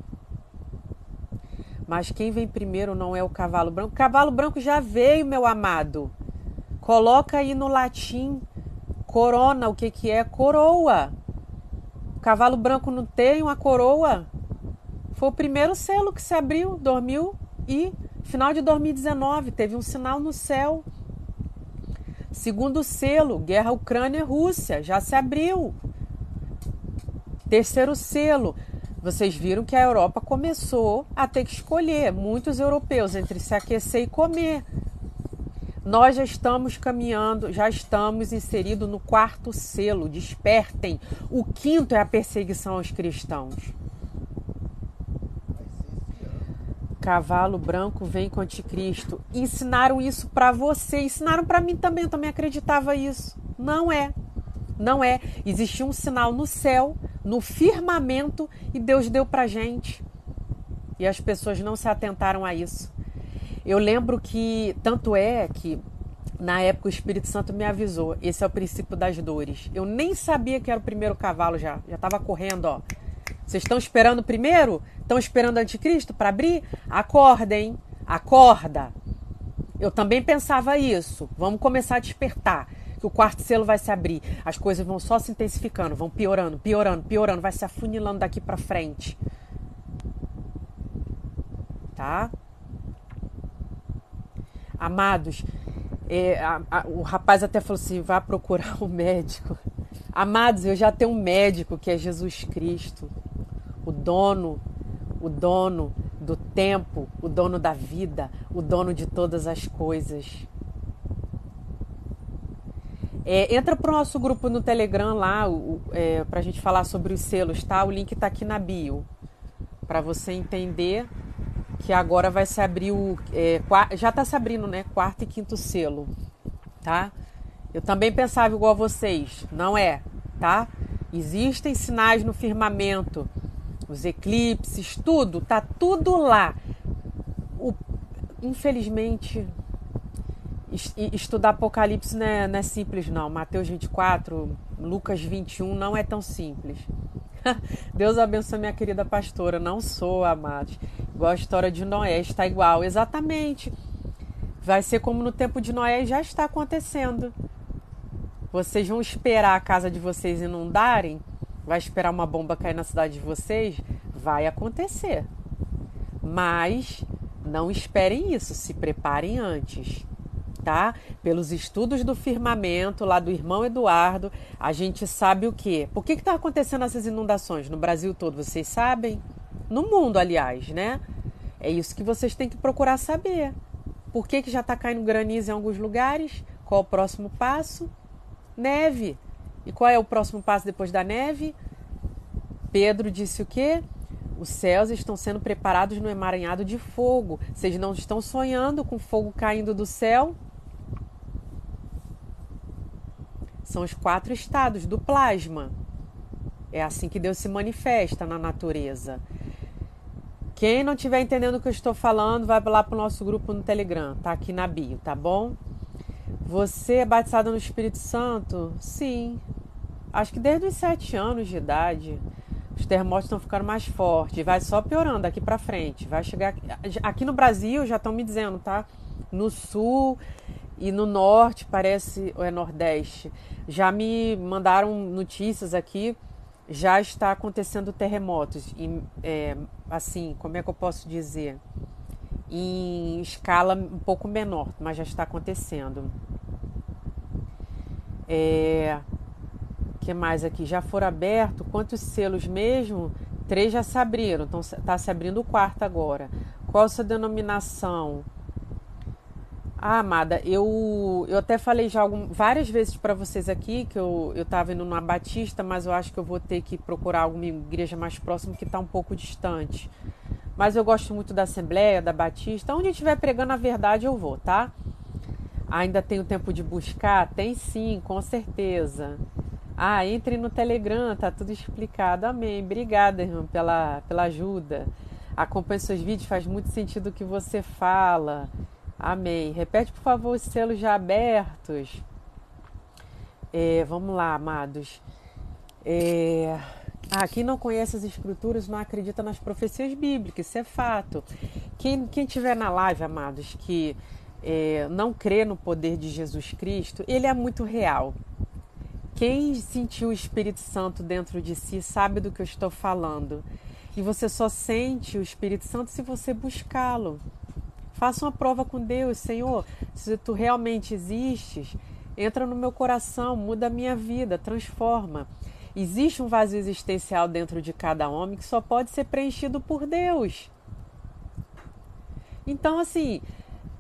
Mas quem vem primeiro não é o cavalo branco. O cavalo branco já veio, meu amado. Coloca aí no latim corona, o que, que é? Coroa. O cavalo branco não tem uma coroa. Foi o primeiro selo que se abriu, dormiu e final de 2019 teve um sinal no céu. Segundo selo, guerra Ucrânia-Rússia, já se abriu. Terceiro selo, vocês viram que a Europa começou a ter que escolher, muitos europeus, entre se aquecer e comer. Nós já estamos caminhando, já estamos inseridos no quarto selo, despertem. O quinto é a perseguição aos cristãos. Cavalo branco vem com o anticristo. Ensinaram isso para você, ensinaram para mim também, eu também acreditava isso. Não é. Não é. Existia um sinal no céu no firmamento e Deus deu para gente. E as pessoas não se atentaram a isso. Eu lembro que, tanto é que na época o Espírito Santo me avisou: esse é o princípio das dores. Eu nem sabia que era o primeiro cavalo já, já estava correndo, ó. Vocês estão esperando o primeiro? Estão esperando o anticristo para abrir? Acordem, acorda. Eu também pensava isso. Vamos começar a despertar que o quarto selo vai se abrir. As coisas vão só se intensificando, vão piorando, piorando, piorando, vai se afunilando daqui para frente. Tá? Amados, é, a, a, o rapaz até falou assim: vá procurar um médico. Amados, eu já tenho um médico que é Jesus Cristo, o dono, o dono do tempo, o dono da vida, o dono de todas as coisas. É, entra para o nosso grupo no Telegram lá, é, para a gente falar sobre os selos, tá? O link está aqui na bio. Para você entender que agora vai se abrir o. É, já está se abrindo, né? Quarto e quinto selo, tá? Eu também pensava igual a vocês, não é, tá? Existem sinais no firmamento, os eclipses, tudo, tá tudo lá. O, infelizmente, estudar Apocalipse não é, não é, simples, não. Mateus 24, Lucas 21 não é tão simples. Deus abençoe minha querida pastora. Não sou, amados. Igual a história de Noé, está igual. Exatamente. Vai ser como no tempo de Noé e já está acontecendo. Vocês vão esperar a casa de vocês inundarem? Vai esperar uma bomba cair na cidade de vocês? Vai acontecer. Mas não esperem isso, se preparem antes tá? Pelos estudos do firmamento lá do irmão Eduardo, a gente sabe o quê? Por que está acontecendo essas inundações no Brasil todo? Vocês sabem? No mundo, aliás, né? É isso que vocês têm que procurar saber. Por que, que já está caindo granizo em alguns lugares? Qual o próximo passo? Neve. E qual é o próximo passo depois da neve? Pedro disse o quê? Os céus estão sendo preparados no emaranhado de fogo. Vocês não estão sonhando com fogo caindo do céu? São os quatro estados do plasma. É assim que Deus se manifesta na natureza. Quem não estiver entendendo o que eu estou falando, vai lá para o nosso grupo no Telegram, tá aqui na bio, tá bom? Você é batizado no Espírito Santo? Sim. Acho que desde os sete anos de idade. Os terremotos estão ficando mais fortes. Vai só piorando daqui para frente. Vai chegar aqui, aqui no Brasil, já estão me dizendo, tá? No sul e no norte, parece, ou é nordeste, já me mandaram notícias aqui, já está acontecendo terremotos, em, é, assim, como é que eu posso dizer? Em escala um pouco menor, mas já está acontecendo. É, que mais aqui? Já foram abertos? Quantos selos mesmo? Três já se abriram, então está se abrindo o quarto agora. Qual a sua denominação? Ah, amada, eu, eu até falei já algum, várias vezes para vocês aqui que eu estava indo numa Batista, mas eu acho que eu vou ter que procurar alguma igreja mais próxima que está um pouco distante. Mas eu gosto muito da Assembleia, da Batista. Onde estiver pregando a verdade, eu vou, tá? Ainda tenho tempo de buscar? Tem sim, com certeza. Ah, entre no Telegram, tá tudo explicado. Amém. Obrigada, irmão, pela, pela ajuda. Acompanhe seus vídeos, faz muito sentido o que você fala. Amém. Repete, por favor, os selos já abertos. É, vamos lá, amados. É... Ah, quem não conhece as escrituras não acredita nas profecias bíblicas, isso é fato. Quem, quem tiver na live, amados, que é, não crê no poder de Jesus Cristo, ele é muito real. Quem sentiu o Espírito Santo dentro de si sabe do que eu estou falando. E você só sente o Espírito Santo se você buscá-lo. Faça uma prova com Deus, Senhor. Se tu realmente existes, entra no meu coração, muda a minha vida, transforma. Existe um vazio existencial dentro de cada homem que só pode ser preenchido por Deus. Então, assim,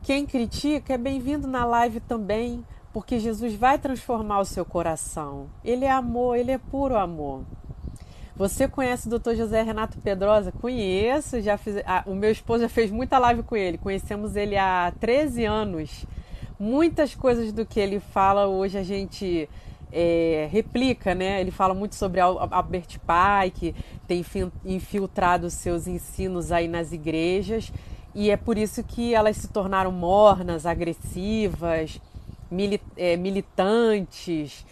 quem critica é bem-vindo na live também porque Jesus vai transformar o seu coração. Ele é amor, ele é puro amor. Você conhece o Dr. José Renato Pedrosa? Conheço, já fiz, ah, o meu esposo já fez muita live com ele. Conhecemos ele há 13 anos. Muitas coisas do que ele fala hoje a gente é, replica, né? Ele fala muito sobre Albert Pike, tem infiltrado seus ensinos aí nas igrejas e é por isso que elas se tornaram mornas, agressivas é, militantes.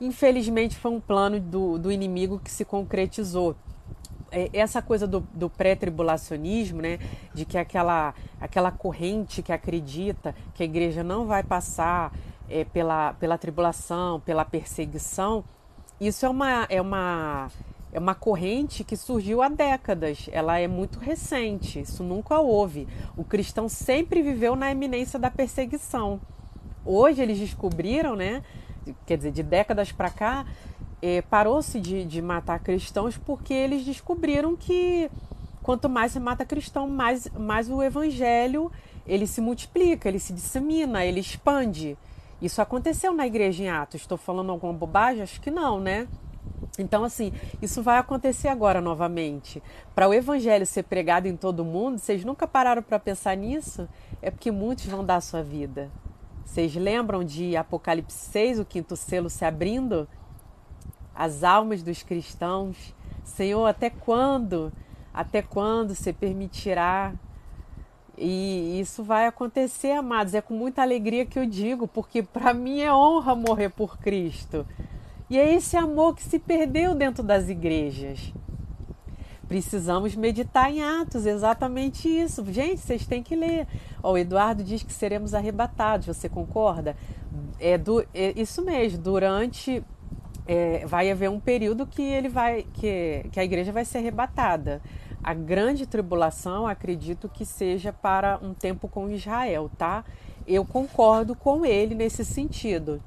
Infelizmente, foi um plano do, do inimigo que se concretizou. É, essa coisa do, do pré-tribulacionismo, né, de que aquela, aquela corrente que acredita que a igreja não vai passar é, pela, pela tribulação, pela perseguição, isso é uma, é, uma, é uma corrente que surgiu há décadas, ela é muito recente, isso nunca houve. O cristão sempre viveu na eminência da perseguição. Hoje eles descobriram, né? Quer dizer, de décadas para cá, é, parou-se de, de matar cristãos porque eles descobriram que quanto mais se mata cristão, mais, mais o evangelho ele se multiplica, ele se dissemina, ele expande. Isso aconteceu na igreja em Atos. Estou falando alguma bobagem? Acho que não, né? Então, assim, isso vai acontecer agora novamente. Para o evangelho ser pregado em todo mundo, vocês nunca pararam para pensar nisso? É porque muitos vão dar a sua vida. Vocês lembram de Apocalipse 6, o quinto selo se abrindo? As almas dos cristãos. Senhor, até quando? Até quando você permitirá? E isso vai acontecer, amados. É com muita alegria que eu digo, porque para mim é honra morrer por Cristo. E é esse amor que se perdeu dentro das igrejas. Precisamos meditar em Atos, exatamente isso. Gente, vocês têm que ler. Ó, o Eduardo diz que seremos arrebatados, você concorda? É, do, é isso mesmo, durante. É, vai haver um período que ele vai que, que a igreja vai ser arrebatada. A grande tribulação, acredito que seja para um tempo com Israel, tá? Eu concordo com ele nesse sentido.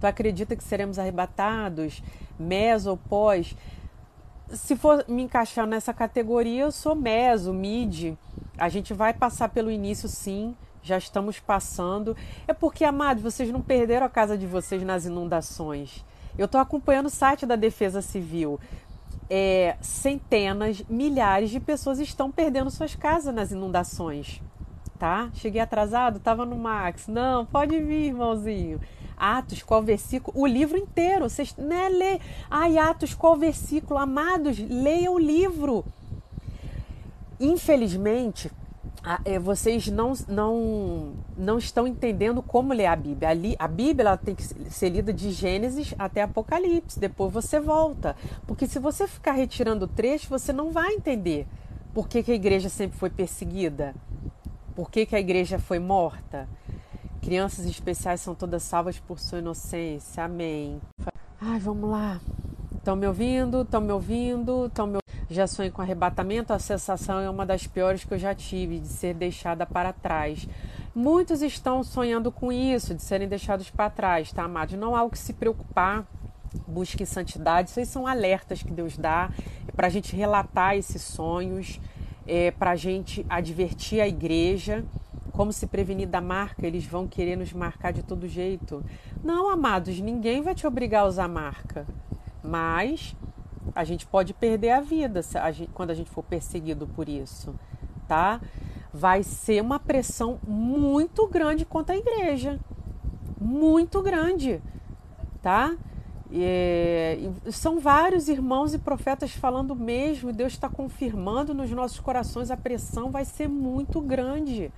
Tu acredita que seremos arrebatados, meso ou pós? se for me encaixar nessa categoria, eu sou meso, mid. A gente vai passar pelo início, sim. Já estamos passando. É porque, amados, vocês não perderam a casa de vocês nas inundações. Eu estou acompanhando o site da Defesa Civil. É, centenas, milhares de pessoas estão perdendo suas casas nas inundações. Tá? Cheguei atrasado, estava no Max. Não, pode vir, irmãozinho. Atos, qual versículo? O livro inteiro. Vocês, né, lê. Ai, Atos, qual versículo? Amados, leia o livro. Infelizmente, vocês não, não, não estão entendendo como ler a Bíblia. A, Bíblia ela tem que ser lida de Gênesis até Apocalipse, depois você volta. Porque se você ficar retirando trecho, você não vai entender por que, que a igreja sempre foi perseguida, por que, que a igreja foi morta. Crianças especiais são todas salvas por sua inocência. Amém. Ai, vamos lá. Estão me ouvindo? Estão me ouvindo? Estão me Já sonhei com arrebatamento. A sensação é uma das piores que eu já tive, de ser deixada para trás. Muitos estão sonhando com isso, de serem deixados para trás, tá, amados? Não há o que se preocupar. Busque santidade. Isso aí são alertas que Deus dá para a gente relatar esses sonhos, é para a gente advertir a igreja como se prevenir da marca? Eles vão querer nos marcar de todo jeito. Não, amados, ninguém vai te obrigar a usar marca. Mas a gente pode perder a vida a gente, quando a gente for perseguido por isso, tá? Vai ser uma pressão muito grande contra a igreja. Muito grande, tá? É, são vários irmãos e profetas falando mesmo, Deus está confirmando nos nossos corações, a pressão vai ser muito grande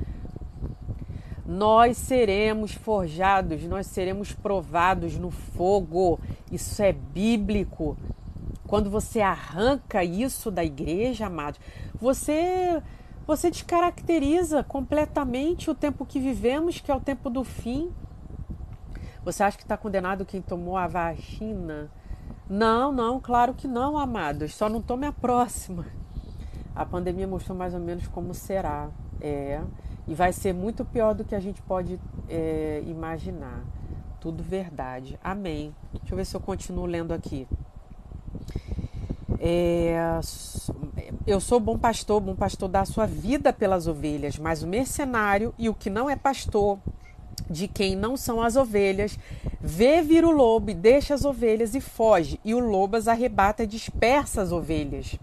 nós seremos forjados, nós seremos provados no fogo. Isso é bíblico. Quando você arranca isso da igreja, amados, você você descaracteriza completamente o tempo que vivemos, que é o tempo do fim. Você acha que está condenado quem tomou a vacina? Não, não, claro que não, amados. Só não tome a próxima. A pandemia mostrou mais ou menos como será. É. E vai ser muito pior do que a gente pode é, imaginar. Tudo verdade. Amém. Deixa eu ver se eu continuo lendo aqui. É, eu sou bom pastor, bom pastor dá a sua vida pelas ovelhas, mas o mercenário e o que não é pastor, de quem não são as ovelhas, vê vir o lobo e deixa as ovelhas e foge, e o lobo as arrebata e dispersa as ovelhas.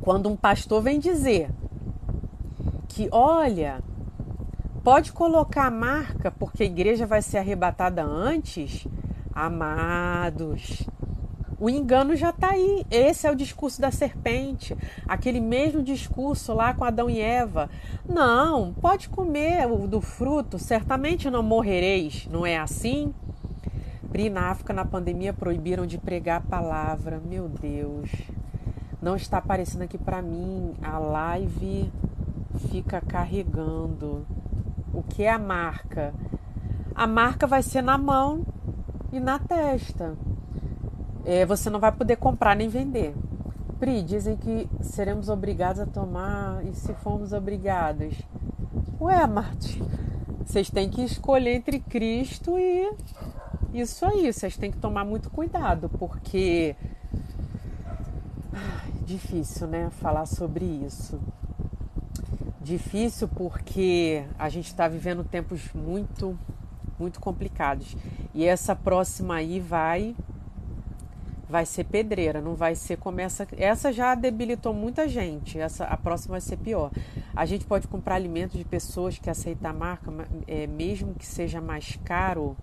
Quando um pastor vem dizer que, olha, pode colocar a marca porque a igreja vai ser arrebatada antes, amados, o engano já está aí. Esse é o discurso da serpente. Aquele mesmo discurso lá com Adão e Eva. Não, pode comer do fruto, certamente não morrereis. Não é assim? Pri, na África, na pandemia, proibiram de pregar a palavra. Meu Deus. Não está aparecendo aqui para mim. A live fica carregando. O que é a marca? A marca vai ser na mão e na testa é, você não vai poder comprar nem vender. Pri, dizem que seremos obrigados a tomar e se formos obrigados. Ué, Marte, vocês têm que escolher entre Cristo e isso aí. Vocês têm que tomar muito cuidado, porque. Difícil, né? Falar sobre isso. Difícil porque a gente está vivendo tempos muito, muito complicados. E essa próxima aí vai vai ser pedreira, não vai ser como essa. Essa já debilitou muita gente, essa, a próxima vai ser pior. A gente pode comprar alimentos de pessoas que aceitam a marca, é, mesmo que seja mais caro.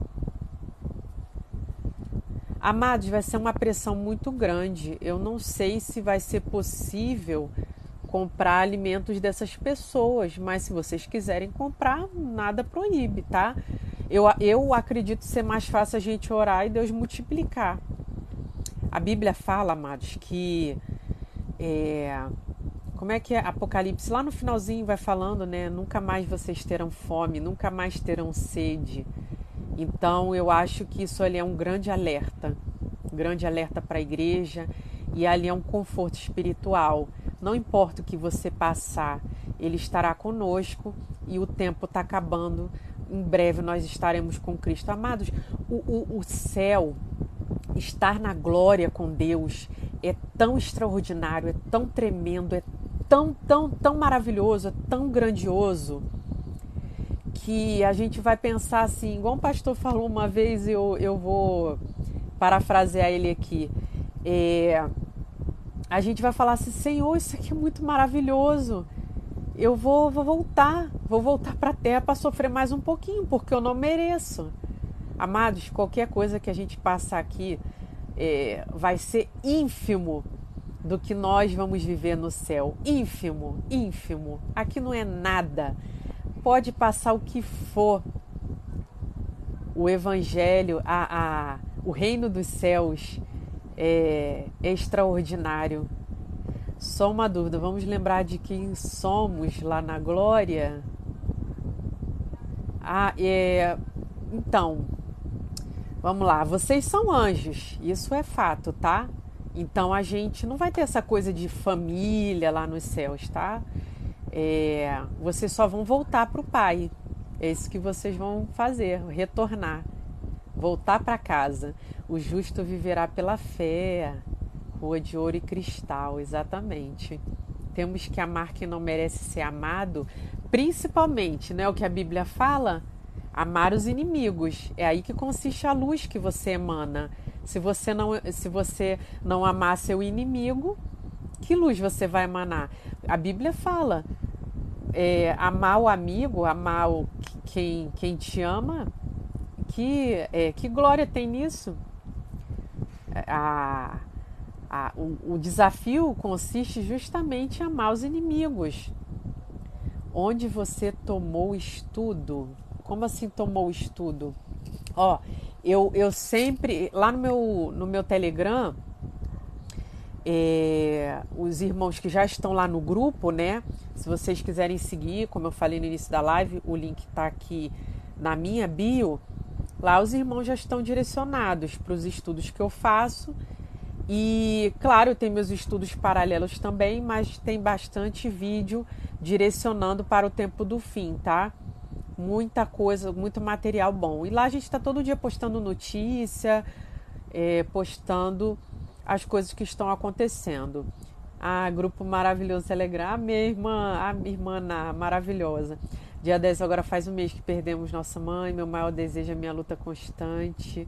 Amados, vai ser uma pressão muito grande. Eu não sei se vai ser possível comprar alimentos dessas pessoas, mas se vocês quiserem comprar, nada proíbe, tá? Eu, eu acredito ser mais fácil a gente orar e Deus multiplicar. A Bíblia fala, amados, que é, como é que é Apocalipse lá no finalzinho vai falando, né? Nunca mais vocês terão fome, nunca mais terão sede. Então eu acho que isso ali é um grande alerta, um grande alerta para a igreja e ali é um conforto espiritual. Não importa o que você passar, Ele estará conosco e o tempo está acabando. Em breve nós estaremos com Cristo. Amados, o, o, o céu estar na glória com Deus é tão extraordinário, é tão tremendo, é tão, tão, tão maravilhoso, é tão grandioso que a gente vai pensar assim, igual um pastor falou uma vez, eu, eu vou parafrasear ele aqui. É, a gente vai falar assim, Senhor, isso aqui é muito maravilhoso. Eu vou, vou voltar, vou voltar para a terra para sofrer mais um pouquinho, porque eu não mereço. Amados, qualquer coisa que a gente passar aqui é, vai ser ínfimo do que nós vamos viver no céu. Ínfimo, ínfimo. Aqui não é nada. Pode passar o que for. O Evangelho, a, a, o reino dos céus é, é extraordinário. Só uma dúvida, vamos lembrar de quem somos lá na glória? Ah, é, então, Vamos lá, vocês são anjos, isso é fato, tá? Então a gente não vai ter essa coisa de família lá nos céus, tá? É, vocês só vão voltar para o Pai. É isso que vocês vão fazer, retornar, voltar para casa. O justo viverá pela fé. Rua de ouro e cristal, exatamente. Temos que amar quem não merece ser amado, principalmente, né? O que a Bíblia fala amar os inimigos. É aí que consiste a luz que você emana. Se você não, se você não amar seu inimigo, que luz você vai emanar? A Bíblia fala: é, amar o amigo, amar o, quem, quem te ama, que, é, que glória tem nisso? A, a, o, o desafio consiste justamente em amar os inimigos. Onde você tomou estudo, como assim tomou estudo? Ó, eu, eu sempre, lá no meu, no meu Telegram, é, os irmãos que já estão lá no grupo, né? Se vocês quiserem seguir, como eu falei no início da live, o link está aqui na minha bio. Lá os irmãos já estão direcionados para os estudos que eu faço. E, claro, tem meus estudos paralelos também, mas tem bastante vídeo direcionando para o tempo do fim, tá? Muita coisa, muito material bom. E lá a gente está todo dia postando notícia, é, postando as coisas que estão acontecendo. Ah, grupo maravilhoso Telegram. A minha irmã, a minha irmã Ná, maravilhosa. Dia 10 agora faz um mês que perdemos nossa mãe. Meu maior desejo, a minha luta constante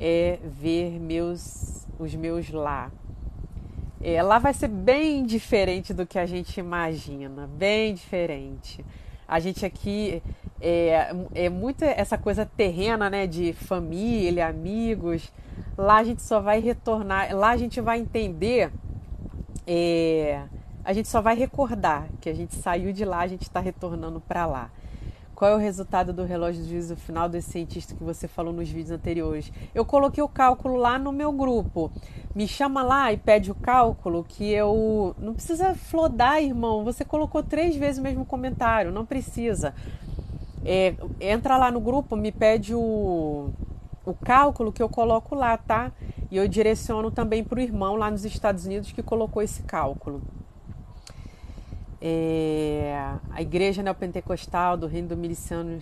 é ver meus, os meus lá. É, lá vai ser bem diferente do que a gente imagina, bem diferente. A gente aqui é, é muito essa coisa terrena, né, de família, amigos. Lá a gente só vai retornar, lá a gente vai entender, é, a gente só vai recordar que a gente saiu de lá, a gente está retornando para lá. Qual é o resultado do relógio de juízo final desse cientista que você falou nos vídeos anteriores? Eu coloquei o cálculo lá no meu grupo. Me chama lá e pede o cálculo que eu. Não precisa flodar, irmão. Você colocou três vezes o mesmo comentário. Não precisa. É, entra lá no grupo, me pede o, o cálculo que eu coloco lá, tá? E eu direciono também para o irmão lá nos Estados Unidos que colocou esse cálculo. É, a igreja neopentecostal do reino do miliciano.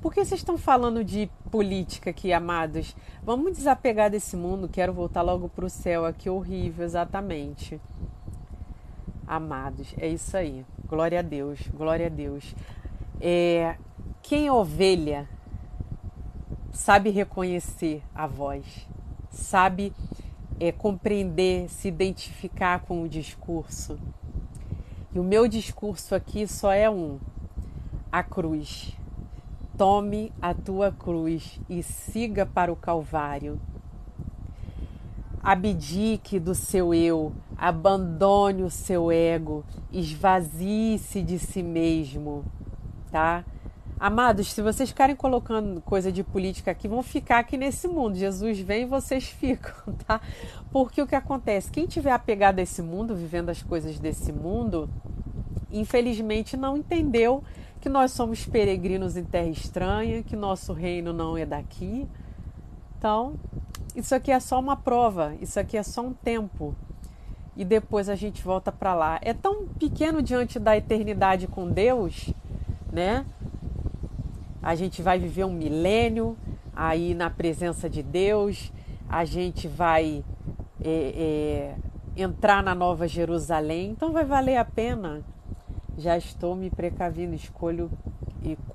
Por que vocês estão falando de política aqui, amados? Vamos desapegar desse mundo, quero voltar logo para o céu aqui, horrível, exatamente. Amados, é isso aí. Glória a Deus, glória a Deus. É, quem é ovelha sabe reconhecer a voz, sabe é, compreender, se identificar com o discurso. E o meu discurso aqui só é um: a cruz. Tome a tua cruz e siga para o Calvário. Abdique do seu eu, abandone o seu ego, esvazie-se de si mesmo, tá? Amados, se vocês ficarem colocando coisa de política aqui, vão ficar aqui nesse mundo. Jesus vem e vocês ficam, tá? Porque o que acontece? Quem tiver apegado a esse mundo, vivendo as coisas desse mundo, infelizmente não entendeu que nós somos peregrinos em terra estranha, que nosso reino não é daqui. Então, isso aqui é só uma prova, isso aqui é só um tempo. E depois a gente volta para lá. É tão pequeno diante da eternidade com Deus, né? A gente vai viver um milênio aí na presença de Deus, a gente vai é, é, entrar na Nova Jerusalém, então vai valer a pena. Já estou me precavindo, escolho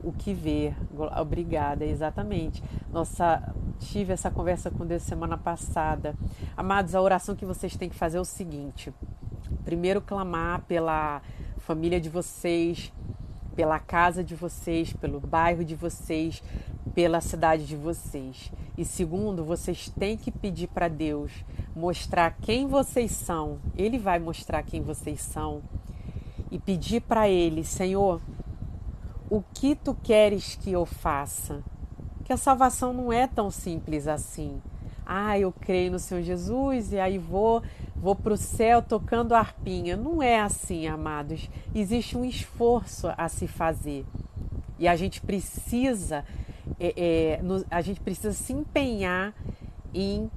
o que ver. Obrigada, exatamente. Nossa, tive essa conversa com Deus semana passada. Amados, a oração que vocês têm que fazer é o seguinte: primeiro, clamar pela família de vocês, pela casa de vocês, pelo bairro de vocês, pela cidade de vocês. E segundo, vocês têm que pedir para Deus mostrar quem vocês são. Ele vai mostrar quem vocês são. E pedir para Ele, Senhor, o que tu queres que eu faça? Que a salvação não é tão simples assim. Ah, eu creio no Senhor Jesus e aí vou vou para o céu tocando arpinha. Não é assim, amados. Existe um esforço a se fazer e a gente precisa, é, é, no, a gente precisa se empenhar em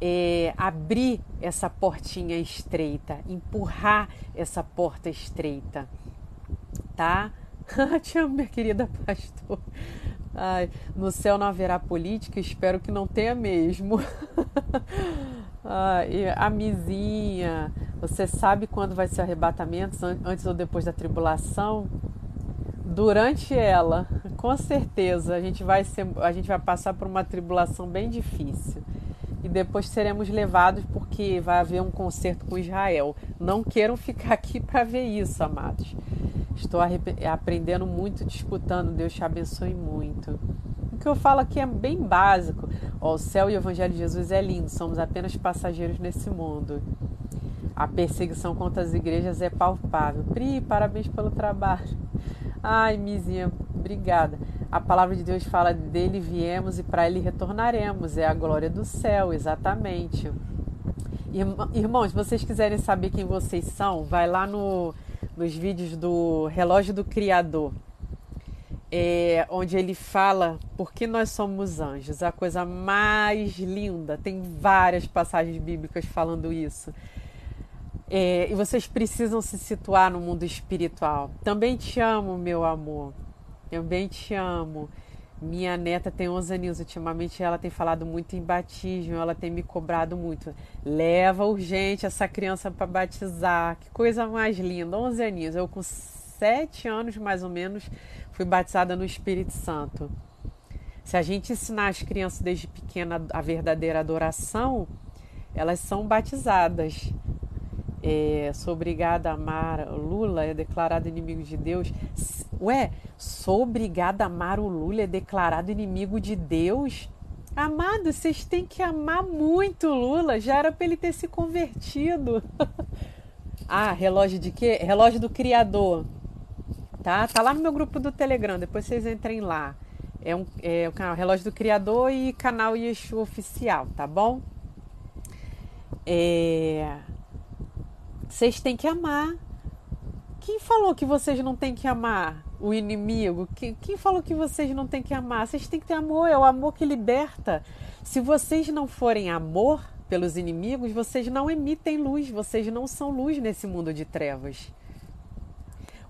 é, abrir essa portinha estreita, empurrar essa porta estreita, tá? Te amo, minha querida pastor. Ai, no céu não haverá política, espero que não tenha mesmo. Ah, a você sabe quando vai ser arrebatamento, antes ou depois da tribulação? Durante ela, com certeza, a gente vai ser, a gente vai passar por uma tribulação bem difícil. E depois seremos levados porque vai haver um concerto com Israel. Não queiram ficar aqui para ver isso, amados. Estou aprendendo muito, disputando. Deus te abençoe muito. O que eu falo aqui é bem básico. O céu e o Evangelho de Jesus é lindo, somos apenas passageiros nesse mundo. A perseguição contra as igrejas é palpável. Pri, parabéns pelo trabalho. Ai, Mizinha, obrigada. A palavra de Deus fala dele viemos e para ele retornaremos. É a glória do céu, exatamente. Irmãos, se vocês quiserem saber quem vocês são, vai lá no, nos vídeos do Relógio do Criador, é, onde ele fala por que nós somos anjos. A coisa mais linda, tem várias passagens bíblicas falando isso. É, e vocês precisam se situar no mundo espiritual. Também te amo, meu amor. Também te amo. Minha neta tem 11 aninhos. Ultimamente ela tem falado muito em batismo, ela tem me cobrado muito. Leva urgente essa criança para batizar. Que coisa mais linda. 11 aninhos. Eu, com 7 anos mais ou menos, fui batizada no Espírito Santo. Se a gente ensinar as crianças desde pequena a verdadeira adoração, elas são batizadas. É, sou obrigada a amar Lula, é declarado inimigo de Deus. Ué, sou obrigada a amar o Lula, é declarado inimigo de Deus? Amado, vocês têm que amar muito Lula, já era para ele ter se convertido. ah, relógio de quê? Relógio do Criador. Tá? Tá lá no meu grupo do Telegram, depois vocês entrem lá. É, um, é o canal Relógio do Criador e canal Yeshua Oficial, tá bom? É... Vocês têm que amar. Quem falou que vocês não têm que amar o inimigo? Quem, quem falou que vocês não têm que amar? Vocês têm que ter amor, é o amor que liberta. Se vocês não forem amor pelos inimigos, vocês não emitem luz, vocês não são luz nesse mundo de trevas.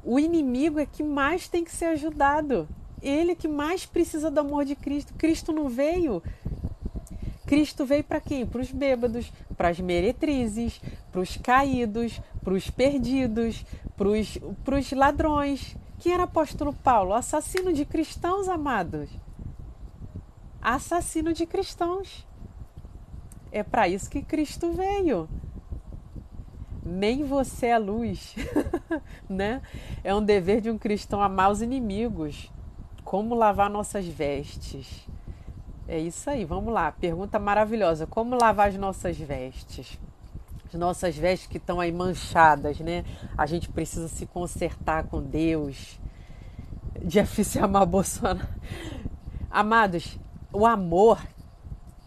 O inimigo é que mais tem que ser ajudado. Ele é que mais precisa do amor de Cristo. Cristo não veio Cristo veio para quem? Para os bêbados, para as meretrizes, para os caídos, para os perdidos, para os ladrões. Quem era apóstolo Paulo? Assassino de cristãos, amados. Assassino de cristãos. É para isso que Cristo veio. Nem você é luz, né? É um dever de um cristão amar os inimigos. Como lavar nossas vestes é isso aí, vamos lá. Pergunta maravilhosa: como lavar as nossas vestes? As nossas vestes que estão aí manchadas, né? A gente precisa se consertar com Deus. Difícil amar Bolsonaro. Amados, o amor,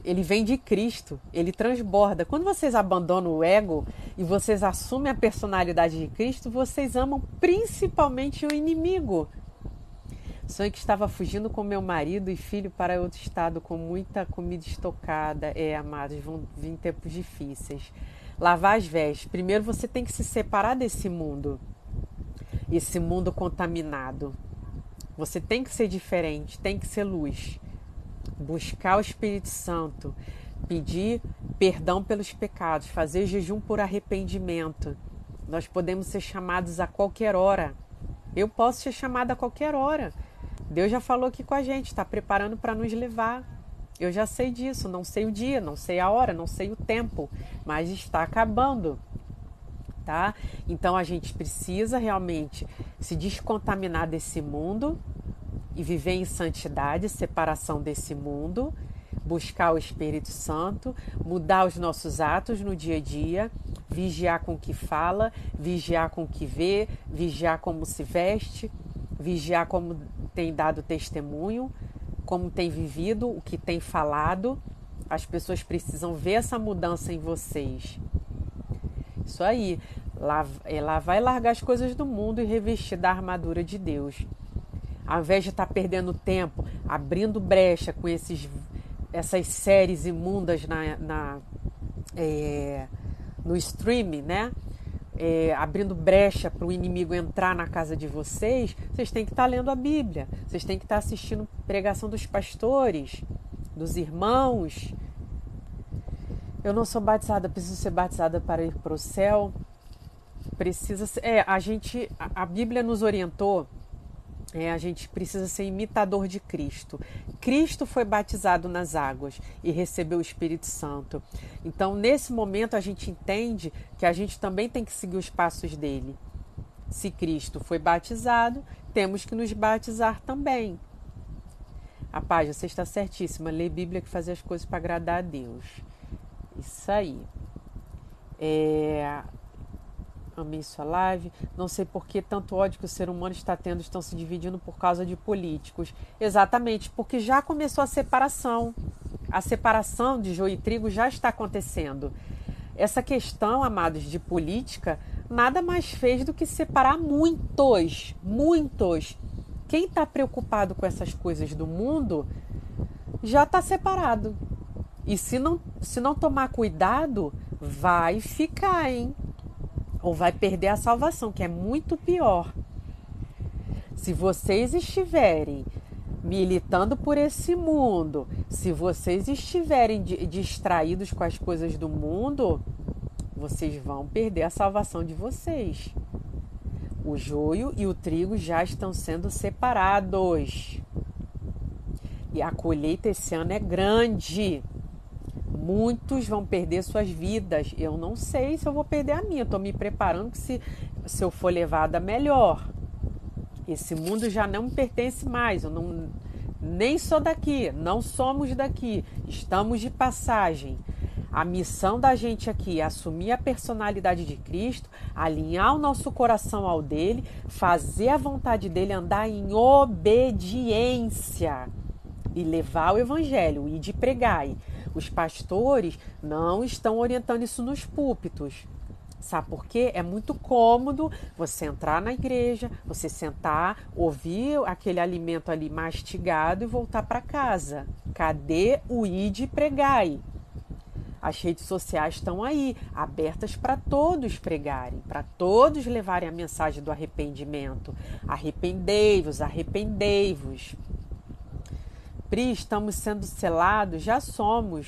ele vem de Cristo, ele transborda. Quando vocês abandonam o ego e vocês assumem a personalidade de Cristo, vocês amam principalmente o inimigo. Sonho que estava fugindo com meu marido e filho para outro estado com muita comida estocada. É, amados, vão vir tempos difíceis. Lavar as vestes. Primeiro você tem que se separar desse mundo. Esse mundo contaminado. Você tem que ser diferente, tem que ser luz. Buscar o Espírito Santo, pedir perdão pelos pecados, fazer jejum por arrependimento. Nós podemos ser chamados a qualquer hora. Eu posso ser chamada a qualquer hora. Deus já falou aqui com a gente, está preparando para nos levar. Eu já sei disso, não sei o dia, não sei a hora, não sei o tempo, mas está acabando. Tá? Então a gente precisa realmente se descontaminar desse mundo e viver em santidade, separação desse mundo, buscar o Espírito Santo, mudar os nossos atos no dia a dia, vigiar com o que fala, vigiar com o que vê, vigiar como se veste, vigiar como tem dado testemunho, como tem vivido, o que tem falado. As pessoas precisam ver essa mudança em vocês. Isso aí. Lá, é, lá vai largar as coisas do mundo e revestir da armadura de Deus. Ao invés de estar tá perdendo tempo, abrindo brecha com esses, essas séries imundas na, na é, no streaming, né? É, abrindo brecha para o inimigo entrar na casa de vocês, vocês têm que estar tá lendo a Bíblia, vocês têm que estar tá assistindo pregação dos pastores, dos irmãos. Eu não sou batizada, preciso ser batizada para ir para o céu. Precisa ser, é, a gente, a, a Bíblia nos orientou é, a gente precisa ser imitador de Cristo. Cristo foi batizado nas águas e recebeu o Espírito Santo. Então, nesse momento, a gente entende que a gente também tem que seguir os passos dele. Se Cristo foi batizado, temos que nos batizar também. A paz, você está certíssima. Ler Bíblia que fazer as coisas para agradar a Deus. Isso aí. É, amei sua live. Não sei por que tanto ódio que o ser humano está tendo estão se dividindo por causa de políticos. Exatamente, porque já começou a separação. A separação de joio e trigo já está acontecendo. Essa questão, amados, de política, nada mais fez do que separar muitos, muitos. Quem está preocupado com essas coisas do mundo já está separado. E se não, se não tomar cuidado, vai ficar, hein? Ou vai perder a salvação, que é muito pior. Se vocês estiverem militando por esse mundo, se vocês estiverem distraídos com as coisas do mundo, vocês vão perder a salvação de vocês. O joio e o trigo já estão sendo separados. E a colheita esse ano é grande. Muitos vão perder suas vidas. Eu não sei se eu vou perder a minha. Estou me preparando que se, se eu for levada melhor. Esse mundo já não me pertence mais. Eu não, nem sou daqui. Não somos daqui. Estamos de passagem. A missão da gente aqui é assumir a personalidade de Cristo, alinhar o nosso coração ao dele, fazer a vontade dele andar em obediência e levar o evangelho e de pregar. Os pastores não estão orientando isso nos púlpitos. Sabe por quê? É muito cômodo você entrar na igreja, você sentar, ouvir aquele alimento ali mastigado e voltar para casa. Cadê o id e pregai? As redes sociais estão aí, abertas para todos pregarem, para todos levarem a mensagem do arrependimento. Arrependei-vos, arrependei-vos. Pri, estamos sendo selados? Já somos.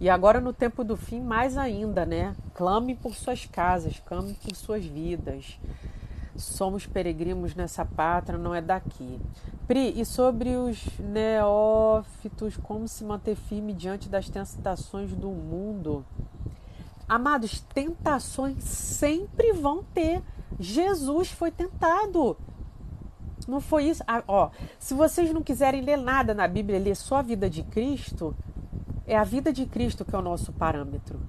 E agora, no tempo do fim, mais ainda, né? Clame por suas casas, clame por suas vidas. Somos peregrinos nessa pátria, não é daqui. Pri, e sobre os neófitos, como se manter firme diante das tentações do mundo? Amados, tentações sempre vão ter. Jesus foi tentado. Não foi isso? Ah, ó, se vocês não quiserem ler nada na Bíblia, ler só a vida de Cristo, é a vida de Cristo que é o nosso parâmetro.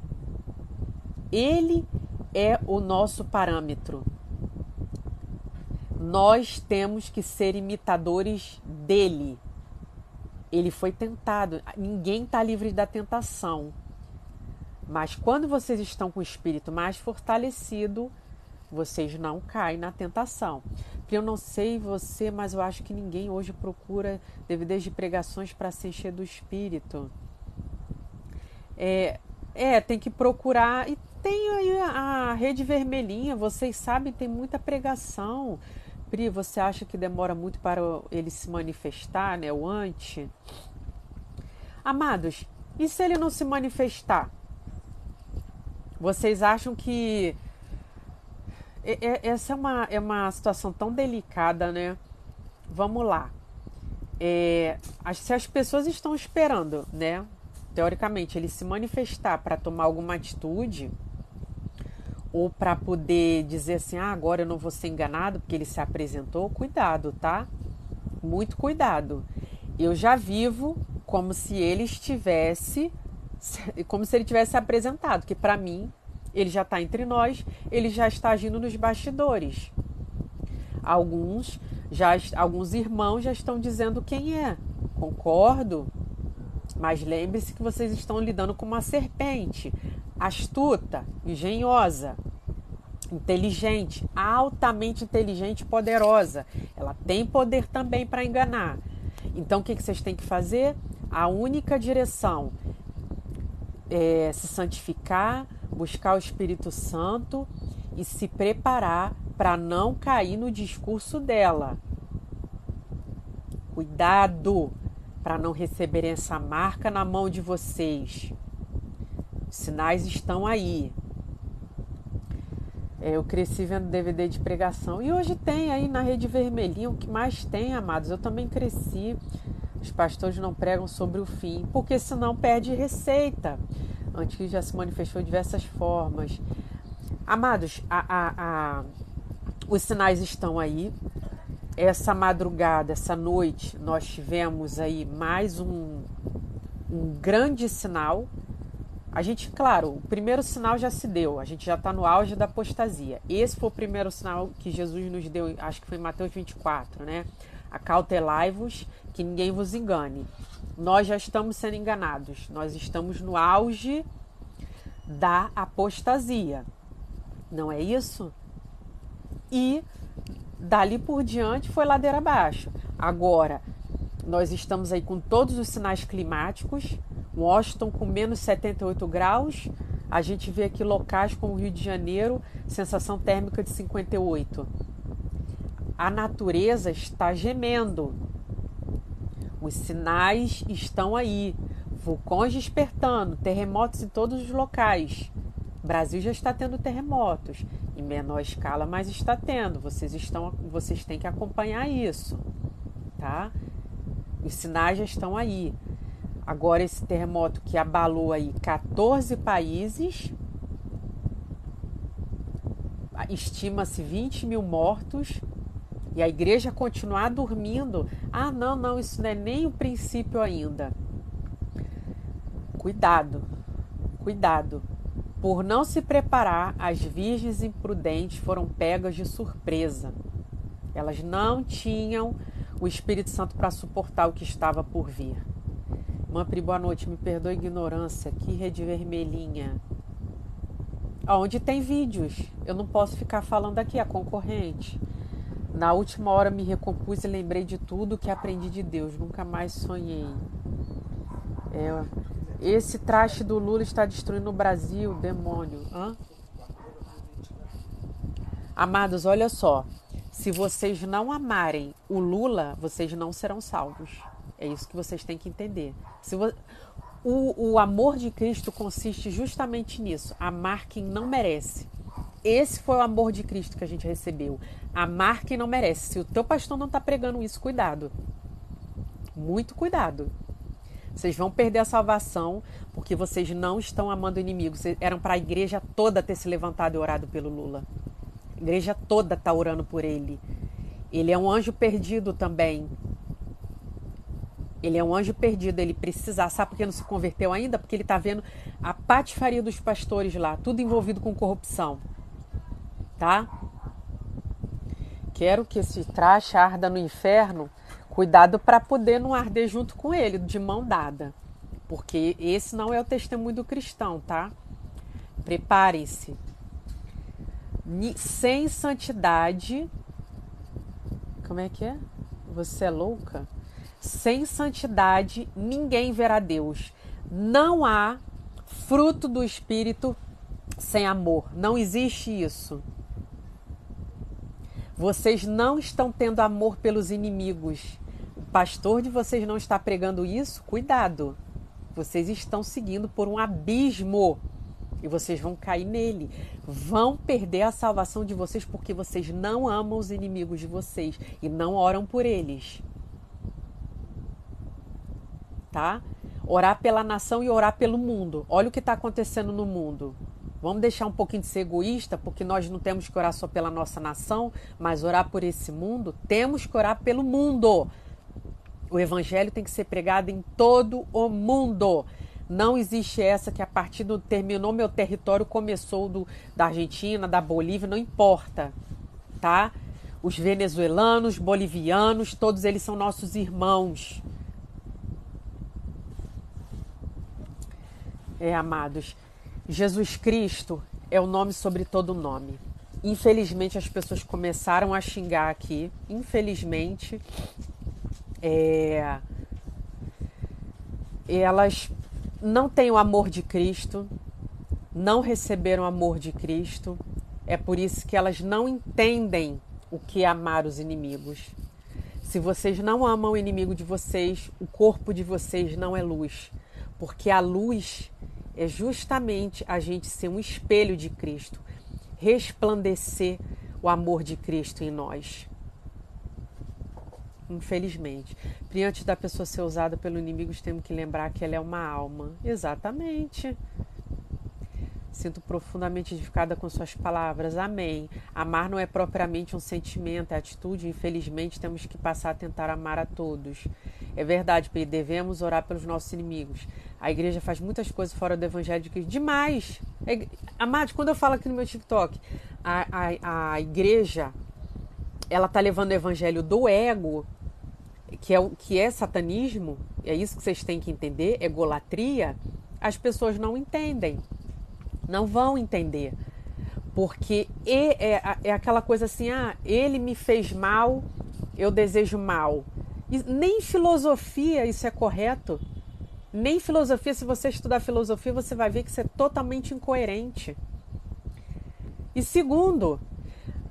Ele é o nosso parâmetro. Nós temos que ser imitadores dele. Ele foi tentado. Ninguém está livre da tentação. Mas quando vocês estão com o espírito mais fortalecido, vocês não caem na tentação. Eu não sei você, mas eu acho que ninguém hoje procura DVDs de pregações para se encher do espírito. É, é, tem que procurar. E tem aí a, rede vermelhinha, vocês sabem, tem muita pregação. Pri, você acha que demora muito para ele se manifestar, né? O ante? Amados, e se ele não se manifestar? Vocês acham que é, é, essa é uma, é uma situação tão delicada, né? Vamos lá. É, se as pessoas estão esperando, né? Teoricamente, ele se manifestar para tomar alguma atitude ou para poder dizer assim, ah, agora eu não vou ser enganado porque ele se apresentou, cuidado, tá? Muito cuidado. Eu já vivo como se ele estivesse, como se ele tivesse apresentado, que para mim ele já está entre nós, ele já está agindo nos bastidores. Alguns já alguns irmãos já estão dizendo quem é. Concordo. Mas lembre-se que vocês estão lidando com uma serpente astuta, engenhosa, inteligente, altamente inteligente e poderosa. Ela tem poder também para enganar. Então o que vocês têm que fazer? A única direção é se santificar, buscar o Espírito Santo e se preparar para não cair no discurso dela. Cuidado para não receberem essa marca na mão de vocês. Os sinais estão aí. É, eu cresci vendo DVD de pregação e hoje tem aí na Rede Vermelhinha o que mais tem, amados. Eu também cresci. Os pastores não pregam sobre o fim, porque senão perde receita antigo já se manifestou de diversas formas. Amados, a, a, a, os sinais estão aí. Essa madrugada, essa noite, nós tivemos aí mais um, um grande sinal. A gente, claro, o primeiro sinal já se deu, a gente já está no auge da apostasia. Esse foi o primeiro sinal que Jesus nos deu, acho que foi em Mateus 24, né? Acautelai-vos, que ninguém vos engane nós já estamos sendo enganados. Nós estamos no auge da apostasia. Não é isso? E dali por diante foi ladeira abaixo. Agora, nós estamos aí com todos os sinais climáticos, Washington com menos 78 graus, a gente vê aqui locais como o Rio de Janeiro, sensação térmica de 58. A natureza está gemendo. Os sinais estão aí. Vulcões despertando, terremotos em todos os locais. O Brasil já está tendo terremotos, em menor escala, mas está tendo. Vocês estão, vocês têm que acompanhar isso, tá? Os sinais já estão aí. Agora, esse terremoto que abalou aí 14 países, estima-se 20 mil mortos, e a igreja continuar dormindo. Ah, não, não, isso não é nem o princípio ainda. Cuidado, cuidado. Por não se preparar, as virgens imprudentes foram pegas de surpresa. Elas não tinham o Espírito Santo para suportar o que estava por vir. Mampri, boa noite. Me perdoe a ignorância. Que rede vermelhinha. Onde tem vídeos. Eu não posso ficar falando aqui, a concorrente. Na última hora me recompus e lembrei de tudo que aprendi de Deus. Nunca mais sonhei. É, esse traste do Lula está destruindo o Brasil, demônio. Hã? Amados, olha só. Se vocês não amarem o Lula, vocês não serão salvos. É isso que vocês têm que entender. Se vo... o, o amor de Cristo consiste justamente nisso: amar quem não merece. Esse foi o amor de Cristo que a gente recebeu. Amar quem não merece. Se o teu pastor não está pregando isso, cuidado. Muito cuidado. Vocês vão perder a salvação porque vocês não estão amando inimigos. Eram para a igreja toda ter se levantado e orado pelo Lula. A igreja toda está orando por ele. Ele é um anjo perdido também. Ele é um anjo perdido, ele precisa. Sabe por que não se converteu ainda? Porque ele está vendo a patifaria dos pastores lá, tudo envolvido com corrupção. Tá? Quero que esse traste arda no inferno. Cuidado para poder não arder junto com ele, de mão dada. Porque esse não é o testemunho do cristão, tá? Preparem-se. Sem santidade. Como é que é? Você é louca? Sem santidade, ninguém verá Deus. Não há fruto do Espírito sem amor. Não existe isso. Vocês não estão tendo amor pelos inimigos. O pastor de vocês não está pregando isso? Cuidado. Vocês estão seguindo por um abismo e vocês vão cair nele. Vão perder a salvação de vocês porque vocês não amam os inimigos de vocês e não oram por eles tá? Orar pela nação e orar pelo mundo. Olha o que está acontecendo no mundo. Vamos deixar um pouquinho de ser egoísta, porque nós não temos que orar só pela nossa nação, mas orar por esse mundo. Temos que orar pelo mundo. O evangelho tem que ser pregado em todo o mundo. Não existe essa que a partir do terminou meu território começou do, da Argentina, da Bolívia, não importa, tá? Os venezuelanos, bolivianos, todos eles são nossos irmãos. é, amados, Jesus Cristo é o nome sobre todo nome. Infelizmente as pessoas começaram a xingar aqui. Infelizmente, é, elas não têm o amor de Cristo, não receberam o amor de Cristo. É por isso que elas não entendem o que é amar os inimigos. Se vocês não amam o inimigo de vocês, o corpo de vocês não é luz, porque a luz é justamente a gente ser um espelho de Cristo, resplandecer o amor de Cristo em nós. Infelizmente. Antes da pessoa ser usada pelo inimigo, temos que lembrar que ela é uma alma. Exatamente. Sinto profundamente edificada com suas palavras. Amém. Amar não é propriamente um sentimento, é atitude. Infelizmente, temos que passar a tentar amar a todos. É verdade, Pedro, devemos orar pelos nossos inimigos. A igreja faz muitas coisas fora do evangelho de Cristo. Demais! É, amados, quando eu falo aqui no meu TikTok, a, a, a igreja ela tá levando o evangelho do ego, que é, o, que é satanismo, é isso que vocês têm que entender, egolatria, as pessoas não entendem. Não vão entender. Porque é, é, aquela coisa assim, ah, ele me fez mal, eu desejo mal. E nem filosofia isso é correto. Nem filosofia, se você estudar filosofia, você vai ver que isso é totalmente incoerente. E segundo,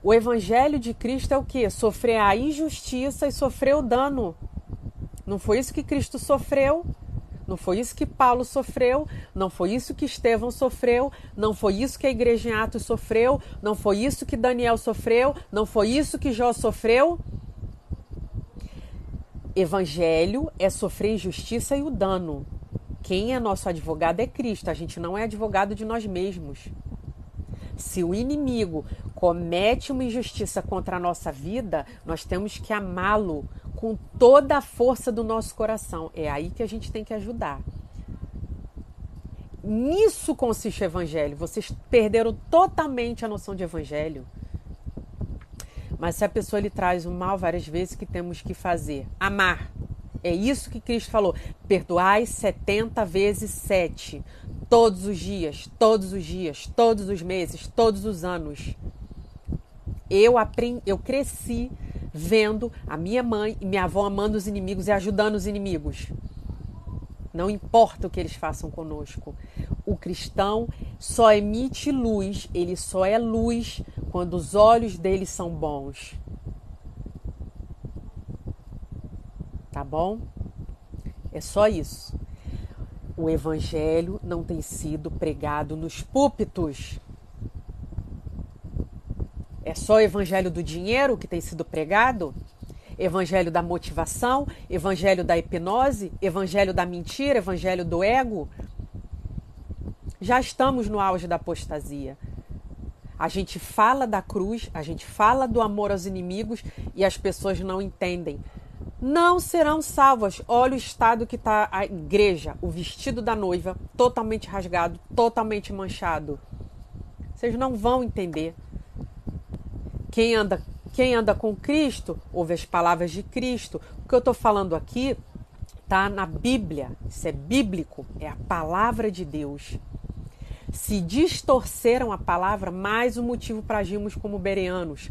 o evangelho de Cristo é o que? Sofrer a injustiça e sofrer o dano. Não foi isso que Cristo sofreu? Não foi isso que Paulo sofreu, não foi isso que Estevão sofreu, não foi isso que a igreja em Atos sofreu, não foi isso que Daniel sofreu, não foi isso que Jó sofreu. Evangelho é sofrer injustiça e o dano. Quem é nosso advogado é Cristo, a gente não é advogado de nós mesmos. Se o inimigo comete uma injustiça contra a nossa vida, nós temos que amá-lo com toda a força do nosso coração. É aí que a gente tem que ajudar. Nisso consiste o evangelho. Vocês perderam totalmente a noção de evangelho. Mas se a pessoa lhe traz o mal várias vezes, o que temos que fazer? Amar. É isso que Cristo falou. Perdoai 70 vezes 7. Todos os dias, todos os dias, todos os meses, todos os anos. Eu aprendi, eu cresci vendo a minha mãe e minha avó amando os inimigos e ajudando os inimigos. Não importa o que eles façam conosco. O cristão só emite luz, ele só é luz quando os olhos dele são bons. Tá bom? É só isso. O evangelho não tem sido pregado nos púlpitos. É só o evangelho do dinheiro que tem sido pregado? Evangelho da motivação, evangelho da hipnose, evangelho da mentira, evangelho do ego? Já estamos no auge da apostasia. A gente fala da cruz, a gente fala do amor aos inimigos e as pessoas não entendem. Não serão salvas. Olha o estado que está a igreja, o vestido da noiva, totalmente rasgado, totalmente manchado. Vocês não vão entender. Quem anda, quem anda com Cristo ouve as palavras de Cristo. O que eu estou falando aqui está na Bíblia. Isso é bíblico, é a palavra de Deus. Se distorceram a palavra, mais um motivo para agirmos como bereanos.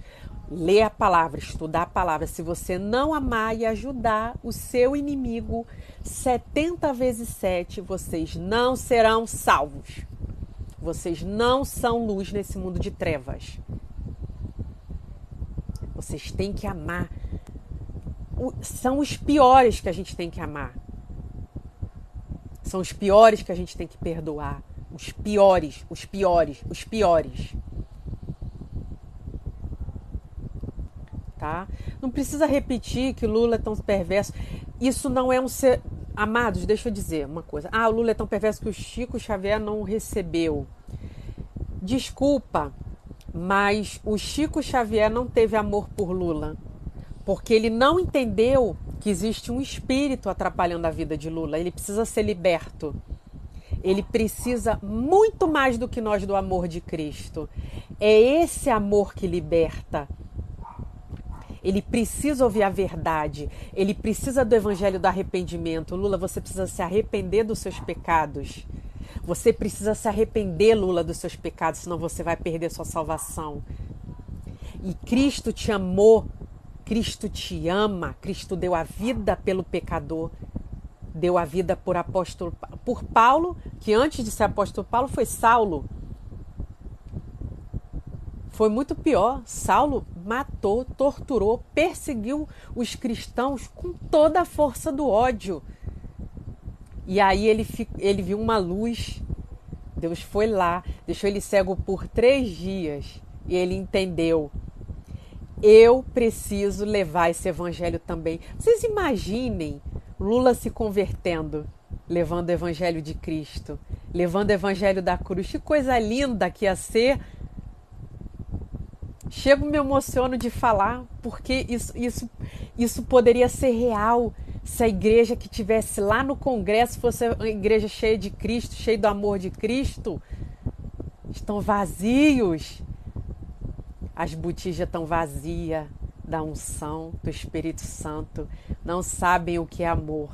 Ler a palavra, estudar a palavra. Se você não amar e ajudar o seu inimigo 70 vezes 7, vocês não serão salvos. Vocês não são luz nesse mundo de trevas. Vocês têm que amar. são os piores que a gente tem que amar. São os piores que a gente tem que perdoar. Os piores, os piores, os piores. Tá? Não precisa repetir que Lula é tão perverso. Isso não é um ser. Amados, deixa eu dizer uma coisa. Ah, o Lula é tão perverso que o Chico Xavier não recebeu. Desculpa, mas o Chico Xavier não teve amor por Lula, porque ele não entendeu que existe um espírito atrapalhando a vida de Lula. Ele precisa ser liberto. Ele precisa muito mais do que nós do amor de Cristo. É esse amor que liberta. Ele precisa ouvir a verdade. Ele precisa do evangelho do arrependimento. Lula, você precisa se arrepender dos seus pecados. Você precisa se arrepender, Lula, dos seus pecados, senão você vai perder sua salvação. E Cristo te amou, Cristo te ama, Cristo deu a vida pelo pecador, deu a vida por apóstolo por Paulo, que antes de ser apóstolo Paulo foi Saulo. Foi muito pior. Saulo matou, torturou, perseguiu os cristãos com toda a força do ódio. E aí ele, ele viu uma luz. Deus foi lá, deixou ele cego por três dias. E ele entendeu. Eu preciso levar esse evangelho também. Vocês imaginem Lula se convertendo, levando o evangelho de Cristo, levando o evangelho da cruz. Que coisa linda que ia ser. Chego me emociono de falar, porque isso, isso, isso poderia ser real se a igreja que tivesse lá no congresso fosse uma igreja cheia de Cristo, cheia do amor de Cristo, estão vazios. As botijas estão vazias da unção do Espírito Santo. Não sabem o que é amor.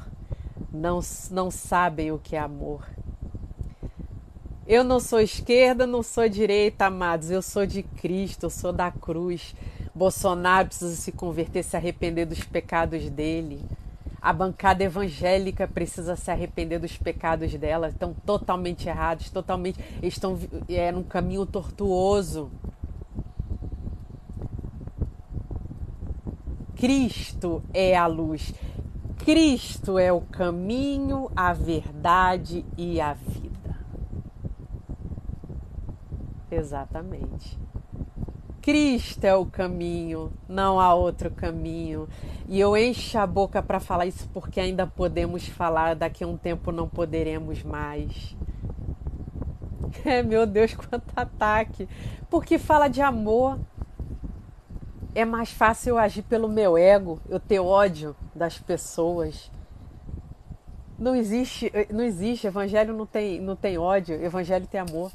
Não, não sabem o que é amor. Eu não sou esquerda, não sou direita, amados. Eu sou de Cristo, eu sou da cruz. Bolsonaro precisa se converter, se arrepender dos pecados dele. A bancada evangélica precisa se arrepender dos pecados dela. Estão totalmente errados, totalmente. Estão é, num caminho tortuoso. Cristo é a luz. Cristo é o caminho, a verdade e a vida. Exatamente. Cristo é o caminho, não há outro caminho. E eu encho a boca para falar isso porque ainda podemos falar, daqui a um tempo não poderemos mais. É, meu Deus, quanto ataque. Porque fala de amor. É mais fácil eu agir pelo meu ego, eu ter ódio das pessoas. Não existe, não existe, evangelho não tem, não tem ódio, evangelho tem amor.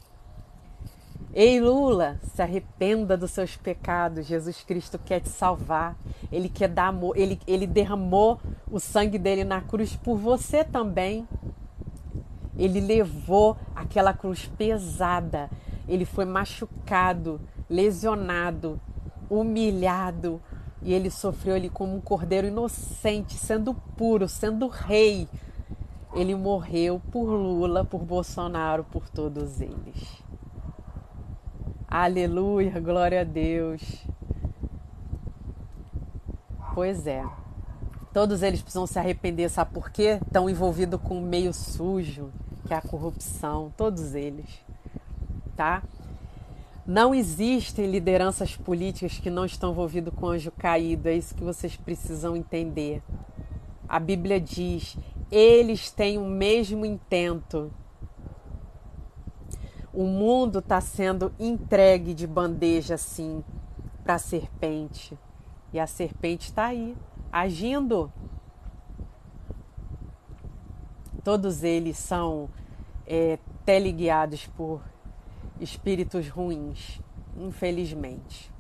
Ei Lula, se arrependa dos seus pecados. Jesus Cristo quer te salvar. Ele quer dar amor. Ele, ele derramou o sangue dele na cruz por você também. Ele levou aquela cruz pesada. Ele foi machucado, lesionado, humilhado. E ele sofreu ele como um cordeiro inocente, sendo puro, sendo rei. Ele morreu por Lula, por Bolsonaro, por todos eles. Aleluia, glória a Deus. Pois é. Todos eles precisam se arrepender, sabe por quê? Estão envolvidos com um meio sujo, que é a corrupção, todos eles. Tá? Não existem lideranças políticas que não estão envolvidas com anjo caído, é isso que vocês precisam entender. A Bíblia diz: eles têm o mesmo intento o mundo está sendo entregue de bandeja assim para a serpente. E a serpente está aí, agindo. Todos eles são é, teleguiados por espíritos ruins, infelizmente.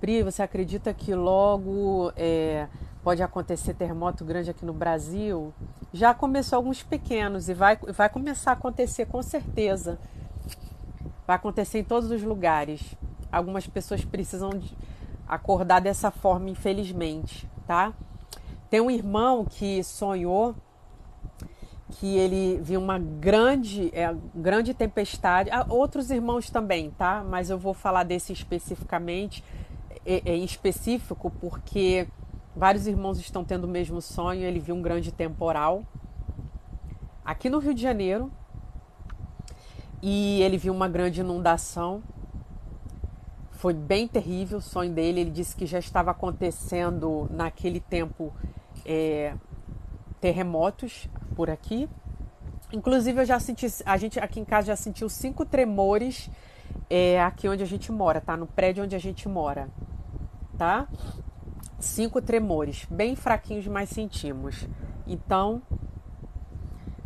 Pri, você acredita que logo é, pode acontecer terremoto grande aqui no Brasil? já começou alguns pequenos e vai, vai começar a acontecer com certeza. Vai acontecer em todos os lugares. Algumas pessoas precisam acordar dessa forma, infelizmente, tá? Tem um irmão que sonhou que ele viu uma grande, é, grande tempestade. Ah, outros irmãos também, tá? Mas eu vou falar desse especificamente, é, é, em específico, porque Vários irmãos estão tendo o mesmo sonho. Ele viu um grande temporal aqui no Rio de Janeiro e ele viu uma grande inundação. Foi bem terrível o sonho dele. Ele disse que já estava acontecendo naquele tempo é, terremotos por aqui. Inclusive eu já senti, a gente aqui em casa já sentiu cinco tremores é, aqui onde a gente mora, tá? No prédio onde a gente mora, tá? Cinco tremores, bem fraquinhos, mas sentimos. Então,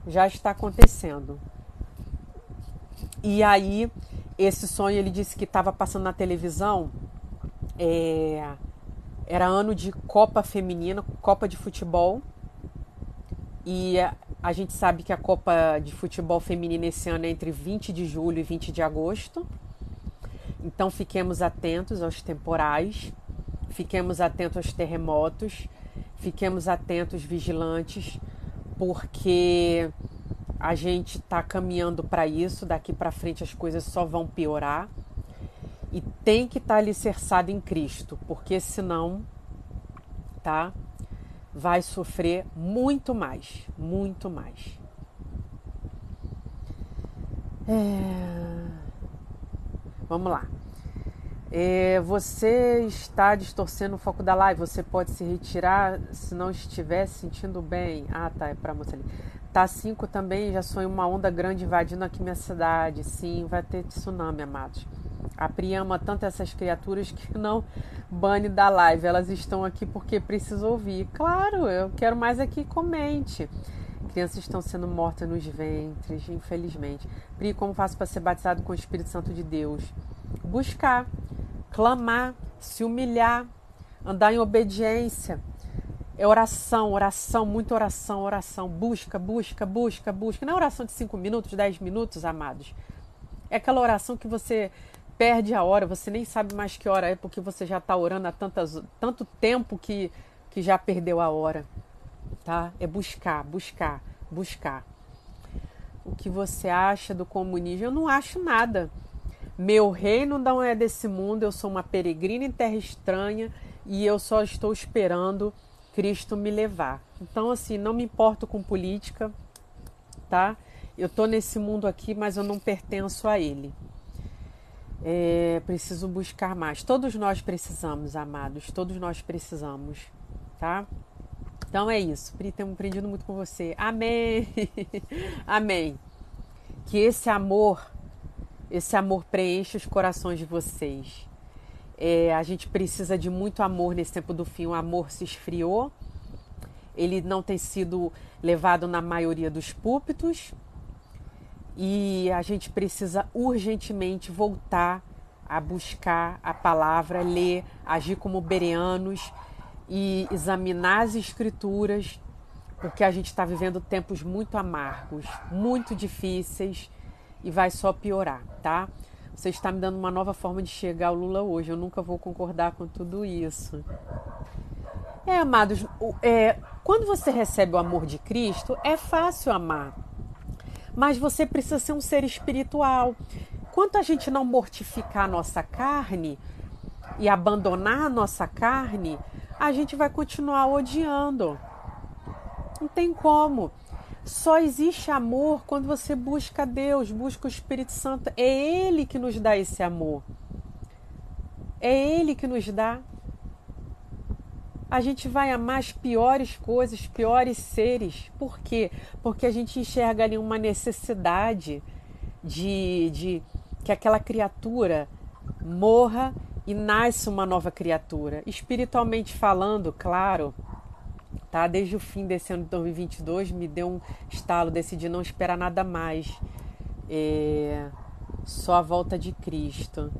já está acontecendo. E aí, esse sonho ele disse que estava passando na televisão. É, era ano de Copa Feminina, Copa de Futebol. E a gente sabe que a Copa de Futebol Feminina esse ano é entre 20 de julho e 20 de agosto. Então fiquemos atentos aos temporais. Fiquemos atentos aos terremotos, fiquemos atentos, vigilantes, porque a gente está caminhando para isso. Daqui para frente as coisas só vão piorar. E tem que estar tá alicerçado em Cristo, porque senão, tá? Vai sofrer muito mais, muito mais. É... Vamos lá. É, você está distorcendo o foco da live. Você pode se retirar se não estiver se sentindo bem. Ah, tá, é para moça ali. Tá 5 também, já sonho uma onda grande invadindo aqui minha cidade. Sim, vai ter tsunami, amados. A Pri ama tanto essas criaturas que não bane da live. Elas estão aqui porque precisam ouvir. Claro, eu quero mais aqui, comente. Crianças estão sendo mortas nos ventres, infelizmente. Pri, como faço para ser batizado com o Espírito Santo de Deus? Buscar clamar, se humilhar, andar em obediência. É oração, oração, muita oração, oração. Busca, busca, busca, busca. Não é oração de 5 minutos, 10 minutos, amados. É aquela oração que você perde a hora, você nem sabe mais que hora é, porque você já está orando há tantas, tanto tempo que, que já perdeu a hora. Tá? É buscar, buscar, buscar. O que você acha do comunismo? Eu não acho nada. Meu reino não é desse mundo, eu sou uma peregrina em terra estranha e eu só estou esperando Cristo me levar. Então, assim, não me importo com política, tá? Eu tô nesse mundo aqui, mas eu não pertenço a ele. É, preciso buscar mais. Todos nós precisamos, amados. Todos nós precisamos, tá? Então é isso. Pri, tenho aprendido muito com você. Amém. Amém. Que esse amor, esse amor preencha os corações de vocês. É, a gente precisa de muito amor nesse tempo do fim. O amor se esfriou, ele não tem sido levado na maioria dos púlpitos e a gente precisa urgentemente voltar a buscar a palavra, ler, agir como bereanos e examinar as escrituras, porque a gente está vivendo tempos muito amargos, muito difíceis e vai só piorar, tá? Você está me dando uma nova forma de chegar ao Lula hoje. Eu nunca vou concordar com tudo isso. É, amados, é, quando você recebe o amor de Cristo, é fácil amar. Mas você precisa ser um ser espiritual. Quanto a gente não mortificar a nossa carne e abandonar a nossa carne, a gente vai continuar odiando. Não tem como. Só existe amor quando você busca Deus, busca o Espírito Santo. É Ele que nos dá esse amor. É Ele que nos dá. A gente vai amar as piores coisas, piores seres. Por quê? Porque a gente enxerga ali uma necessidade de, de que aquela criatura morra e nasce uma nova criatura. Espiritualmente falando, claro, tá? Desde o fim desse ano de 2022 me deu um estalo, decidi não esperar nada mais. É... Só a volta de Cristo.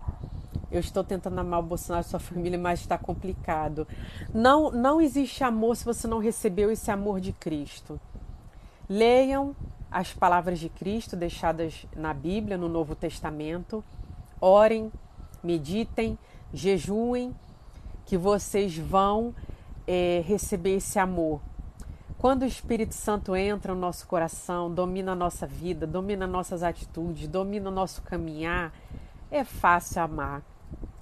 Eu estou tentando amar o Bolsonaro e sua família, mas está complicado. Não, não existe amor se você não recebeu esse amor de Cristo. Leiam as palavras de Cristo deixadas na Bíblia, no Novo Testamento. Orem, meditem, jejuem, que vocês vão é, receber esse amor. Quando o Espírito Santo entra no nosso coração, domina a nossa vida, domina nossas atitudes, domina o nosso caminhar, é fácil amar.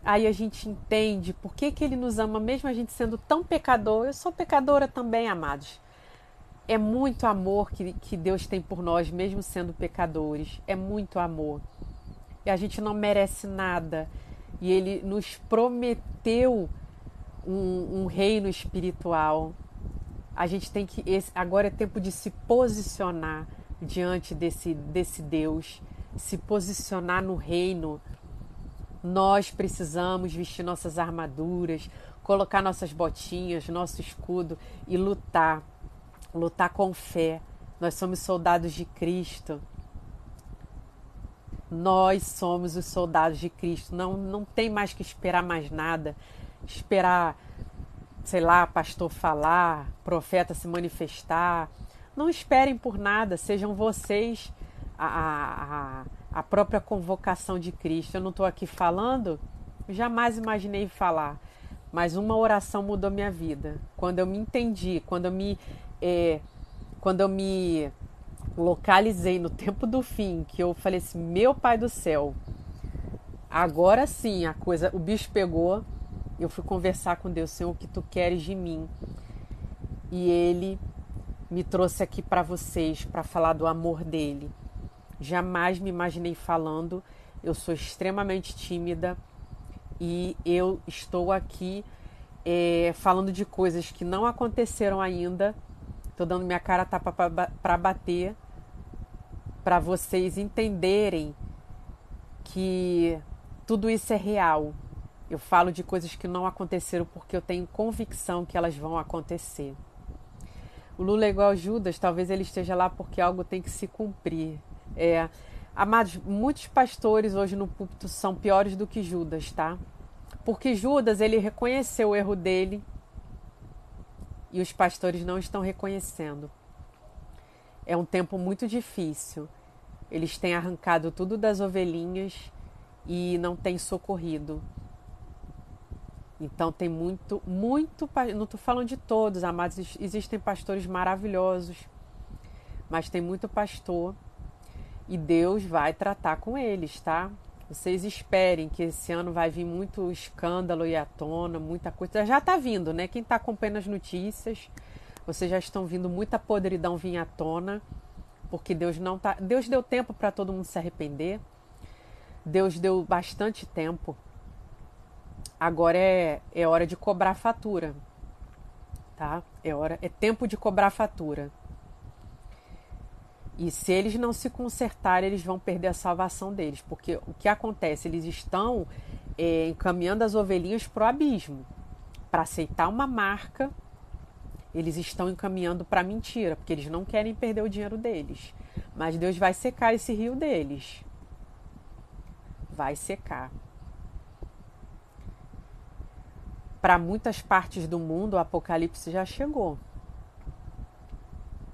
Aí a gente entende por que, que ele nos ama, mesmo a gente sendo tão pecador. Eu sou pecadora também, amados. É muito amor que, que Deus tem por nós, mesmo sendo pecadores. É muito amor. E a gente não merece nada. E ele nos prometeu um, um reino espiritual. A gente tem que. Esse, agora é tempo de se posicionar diante desse, desse Deus, se posicionar no reino. Nós precisamos vestir nossas armaduras, colocar nossas botinhas, nosso escudo e lutar. Lutar com fé. Nós somos soldados de Cristo. Nós somos os soldados de Cristo. Não, não tem mais que esperar mais nada esperar, sei lá, pastor falar, profeta se manifestar. Não esperem por nada, sejam vocês a, a, a própria convocação de Cristo. Eu não estou aqui falando, jamais imaginei falar, mas uma oração mudou minha vida. Quando eu me entendi, quando eu me, é, quando eu me localizei no tempo do fim, que eu falei assim, meu Pai do céu, agora sim a coisa, o bicho pegou, eu fui conversar com Deus, Senhor, o que tu queres de mim? E ele me trouxe aqui para vocês para falar do amor dele. Jamais me imaginei falando. Eu sou extremamente tímida e eu estou aqui é, falando de coisas que não aconteceram ainda. Estou dando minha cara tapa para bater, para vocês entenderem que tudo isso é real, eu falo de coisas que não aconteceram porque eu tenho convicção que elas vão acontecer. O Lula é igual Judas, talvez ele esteja lá porque algo tem que se cumprir. É, amados, muitos pastores hoje no púlpito são piores do que Judas, tá? Porque Judas, ele reconheceu o erro dele e os pastores não estão reconhecendo. É um tempo muito difícil. Eles têm arrancado tudo das ovelhinhas e não têm socorrido. Então tem muito, muito, não estou falando de todos, amados, existem pastores maravilhosos, mas tem muito pastor e Deus vai tratar com eles, tá? Vocês esperem que esse ano vai vir muito escândalo e à tona, muita coisa. Já está vindo, né? Quem está acompanhando as notícias, vocês já estão vindo muita podridão vir à tona, porque Deus não tá. Deus deu tempo para todo mundo se arrepender. Deus deu bastante tempo. Agora é, é hora de cobrar fatura, tá? É hora, é tempo de cobrar fatura. E se eles não se consertarem, eles vão perder a salvação deles. Porque o que acontece? Eles estão é, encaminhando as ovelhinhas para o abismo. Para aceitar uma marca, eles estão encaminhando para a mentira, porque eles não querem perder o dinheiro deles. Mas Deus vai secar esse rio deles. Vai secar. Para muitas partes do mundo, o Apocalipse já chegou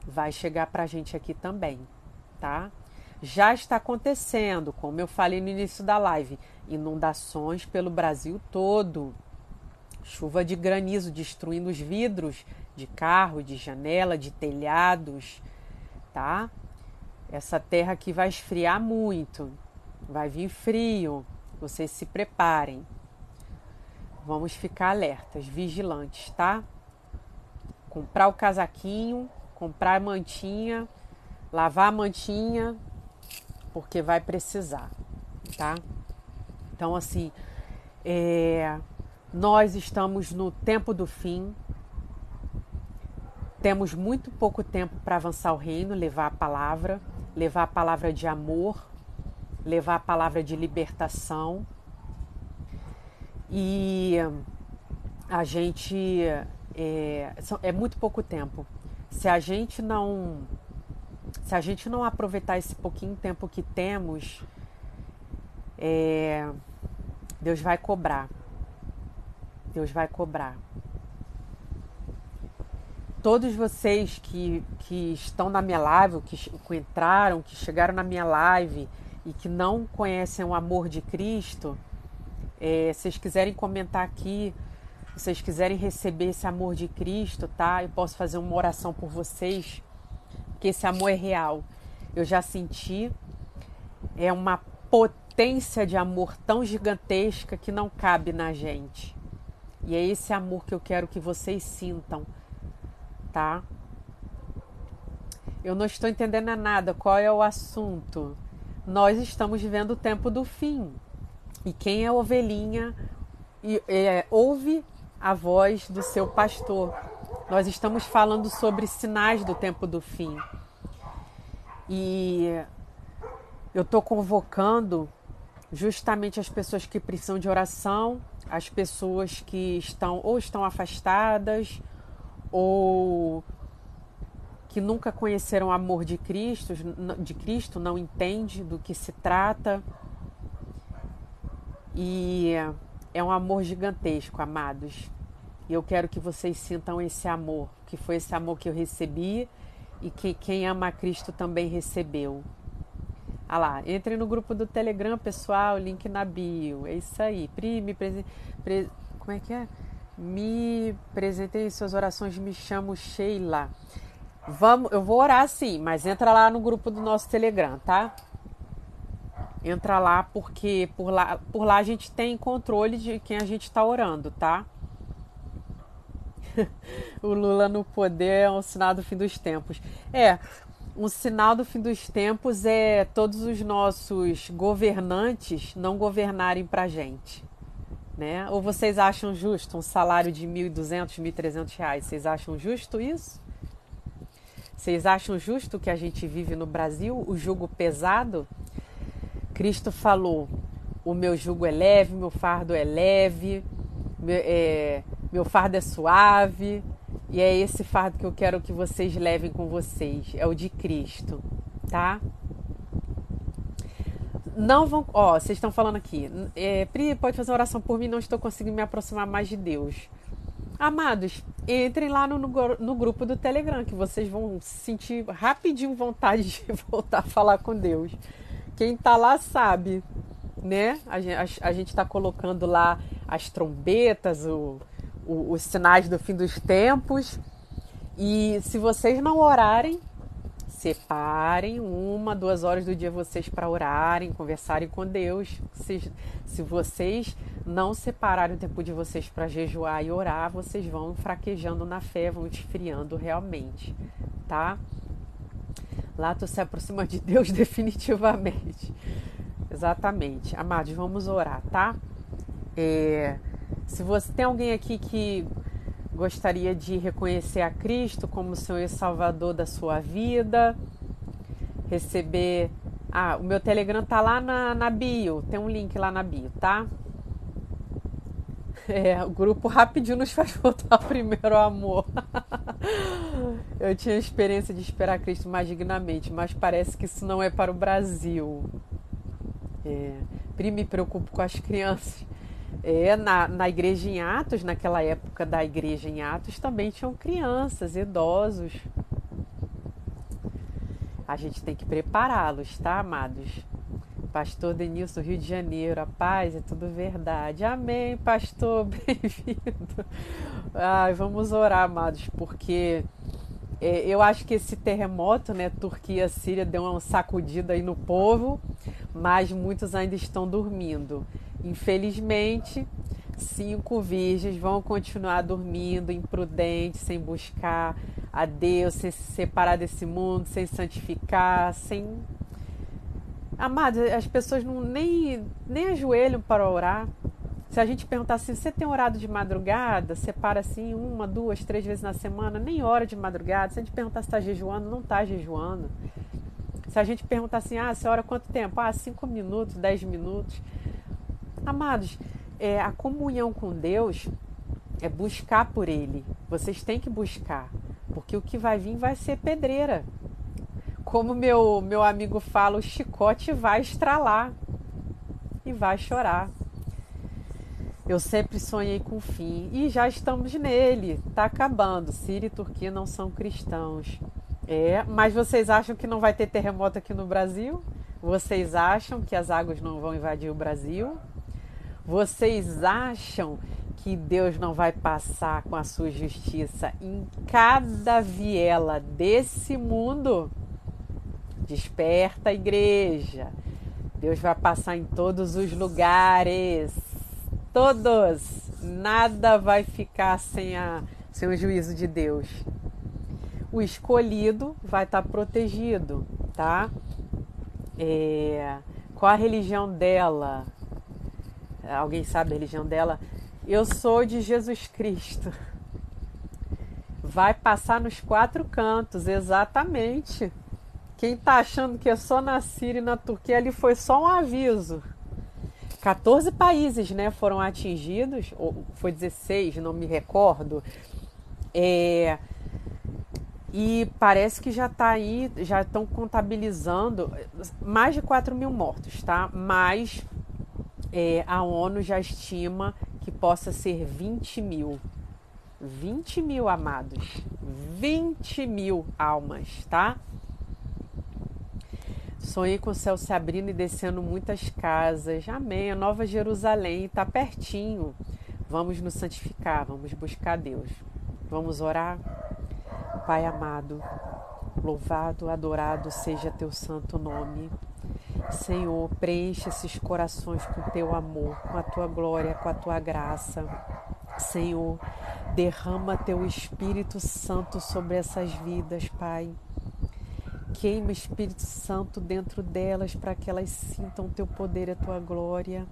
vai chegar para a gente aqui também, tá? Já está acontecendo, como eu falei no início da live, inundações pelo Brasil todo. Chuva de granizo destruindo os vidros de carro, de janela, de telhados, tá? Essa terra aqui vai esfriar muito, vai vir frio, vocês se preparem. Vamos ficar alertas, vigilantes, tá? Comprar o casaquinho, comprar mantinha, lavar a mantinha, porque vai precisar, tá? Então, assim, é, nós estamos no tempo do fim, temos muito pouco tempo para avançar o reino, levar a palavra, levar a palavra de amor, levar a palavra de libertação. E a gente é, é muito pouco tempo se a gente não se a gente não aproveitar esse pouquinho tempo que temos, é, Deus vai cobrar. Deus vai cobrar. Todos vocês que, que estão na minha live, que, que entraram, que chegaram na minha live e que não conhecem o amor de Cristo, é, se vocês quiserem comentar aqui vocês quiserem receber esse amor de Cristo, tá? Eu posso fazer uma oração por vocês, porque esse amor é real. Eu já senti, é uma potência de amor tão gigantesca que não cabe na gente. E é esse amor que eu quero que vocês sintam, tá? Eu não estou entendendo nada. Qual é o assunto? Nós estamos vivendo o tempo do fim. E quem é ovelhinha e, é, ouve a voz do seu pastor. Nós estamos falando sobre sinais do tempo do fim. E eu estou convocando justamente as pessoas que precisam de oração, as pessoas que estão ou estão afastadas ou que nunca conheceram o amor de Cristo, de Cristo, não entende do que se trata. E é um amor gigantesco, amados. E eu quero que vocês sintam esse amor, que foi esse amor que eu recebi e que quem ama Cristo também recebeu. Ah lá, entre no grupo do Telegram, pessoal, link na bio. É isso aí. Pri, me. Pre... Como é que é? Me presentei em suas orações, me chamo Sheila. Vamos, eu vou orar sim, mas entra lá no grupo do nosso Telegram, tá? Entra lá porque por lá, por lá a gente tem controle de quem a gente está orando, tá? o Lula no poder é um sinal do fim dos tempos. É, um sinal do fim dos tempos é todos os nossos governantes não governarem para gente. Né? Ou vocês acham justo um salário de 1.200, 1.300 reais? Vocês acham justo isso? Vocês acham justo que a gente vive no Brasil, o jugo pesado? Cristo falou: o meu jugo é leve, meu fardo é leve, meu, é, meu fardo é suave. E é esse fardo que eu quero que vocês levem com vocês, é o de Cristo, tá? Não vão. Ó, vocês estão falando aqui. É, Pri, pode fazer uma oração por mim, não estou conseguindo me aproximar mais de Deus. Amados, entrem lá no, no, grupo do Telegram, que vocês vão sentir rapidinho vontade de voltar a falar com Deus. Quem tá lá sabe, né? A gente, a, a gente tá colocando lá as trombetas, o, o, os sinais do fim dos tempos. E se vocês não orarem, separem uma, duas horas do dia vocês para orarem, conversarem com Deus. Se, se vocês não separarem o tempo de vocês para jejuar e orar, vocês vão fraquejando na fé, vão esfriando realmente, tá? Lá tu se aproxima de Deus definitivamente. Exatamente. Amados, vamos orar, tá? É, se você tem alguém aqui que gostaria de reconhecer a Cristo como Senhor e Salvador da sua vida, receber. Ah, o meu Telegram tá lá na, na bio, tem um link lá na bio, tá? É, o grupo rapidinho nos faz voltar ao primeiro amor. Eu tinha a experiência de esperar Cristo mais dignamente, mas parece que isso não é para o Brasil. É, me preocupo com as crianças é, na, na igreja em Atos, naquela época da igreja em Atos, também tinham crianças, idosos. A gente tem que prepará-los, tá, amados? Pastor Denilson, Rio de Janeiro, a paz é tudo verdade. Amém, pastor, bem-vindo. Ai, vamos orar, amados, porque é, eu acho que esse terremoto, né, Turquia, Síria, deu uma sacudida aí no povo, mas muitos ainda estão dormindo. Infelizmente, cinco virgens vão continuar dormindo, imprudentes, sem buscar a Deus, sem se separar desse mundo, sem santificar, sem. Amados, as pessoas não, nem, nem ajoelham para orar. Se a gente perguntar assim, você tem orado de madrugada? Separa assim uma, duas, três vezes na semana, nem hora de madrugada. Se a gente perguntar se está jejuando, não está jejuando. Se a gente perguntar assim, ah, você ora quanto tempo? Ah, cinco minutos, dez minutos. Amados, é, a comunhão com Deus é buscar por Ele. Vocês têm que buscar, porque o que vai vir vai ser pedreira. Como meu, meu amigo fala, o chicote vai estralar e vai chorar. Eu sempre sonhei com o fim e já estamos nele. Está acabando. Síria e Turquia não são cristãos. É, mas vocês acham que não vai ter terremoto aqui no Brasil? Vocês acham que as águas não vão invadir o Brasil? Vocês acham que Deus não vai passar com a sua justiça em cada viela desse mundo? Desperta, igreja. Deus vai passar em todos os lugares. Todos. Nada vai ficar sem, a, sem o juízo de Deus. O escolhido vai estar protegido, tá? É, qual a religião dela? alguém sabe a religião dela? Eu sou de Jesus Cristo. Vai passar nos quatro cantos, exatamente. Quem está achando que é só na Síria e na Turquia, ali foi só um aviso. 14 países né, foram atingidos, ou foi 16, não me recordo. É, e parece que já está aí, já estão contabilizando mais de 4 mil mortos, tá? Mas é, a ONU já estima que possa ser 20 mil. 20 mil amados. 20 mil almas, tá? Sonhei com o céu se abrindo e descendo muitas casas. Amém. A Nova Jerusalém está pertinho. Vamos nos santificar, vamos buscar Deus. Vamos orar. Pai amado, louvado, adorado seja teu santo nome. Senhor, preenche esses corações com teu amor, com a tua glória, com a tua graça. Senhor, derrama teu Espírito Santo sobre essas vidas, Pai. Queima Espírito Santo dentro delas para que elas sintam teu poder e a tua glória,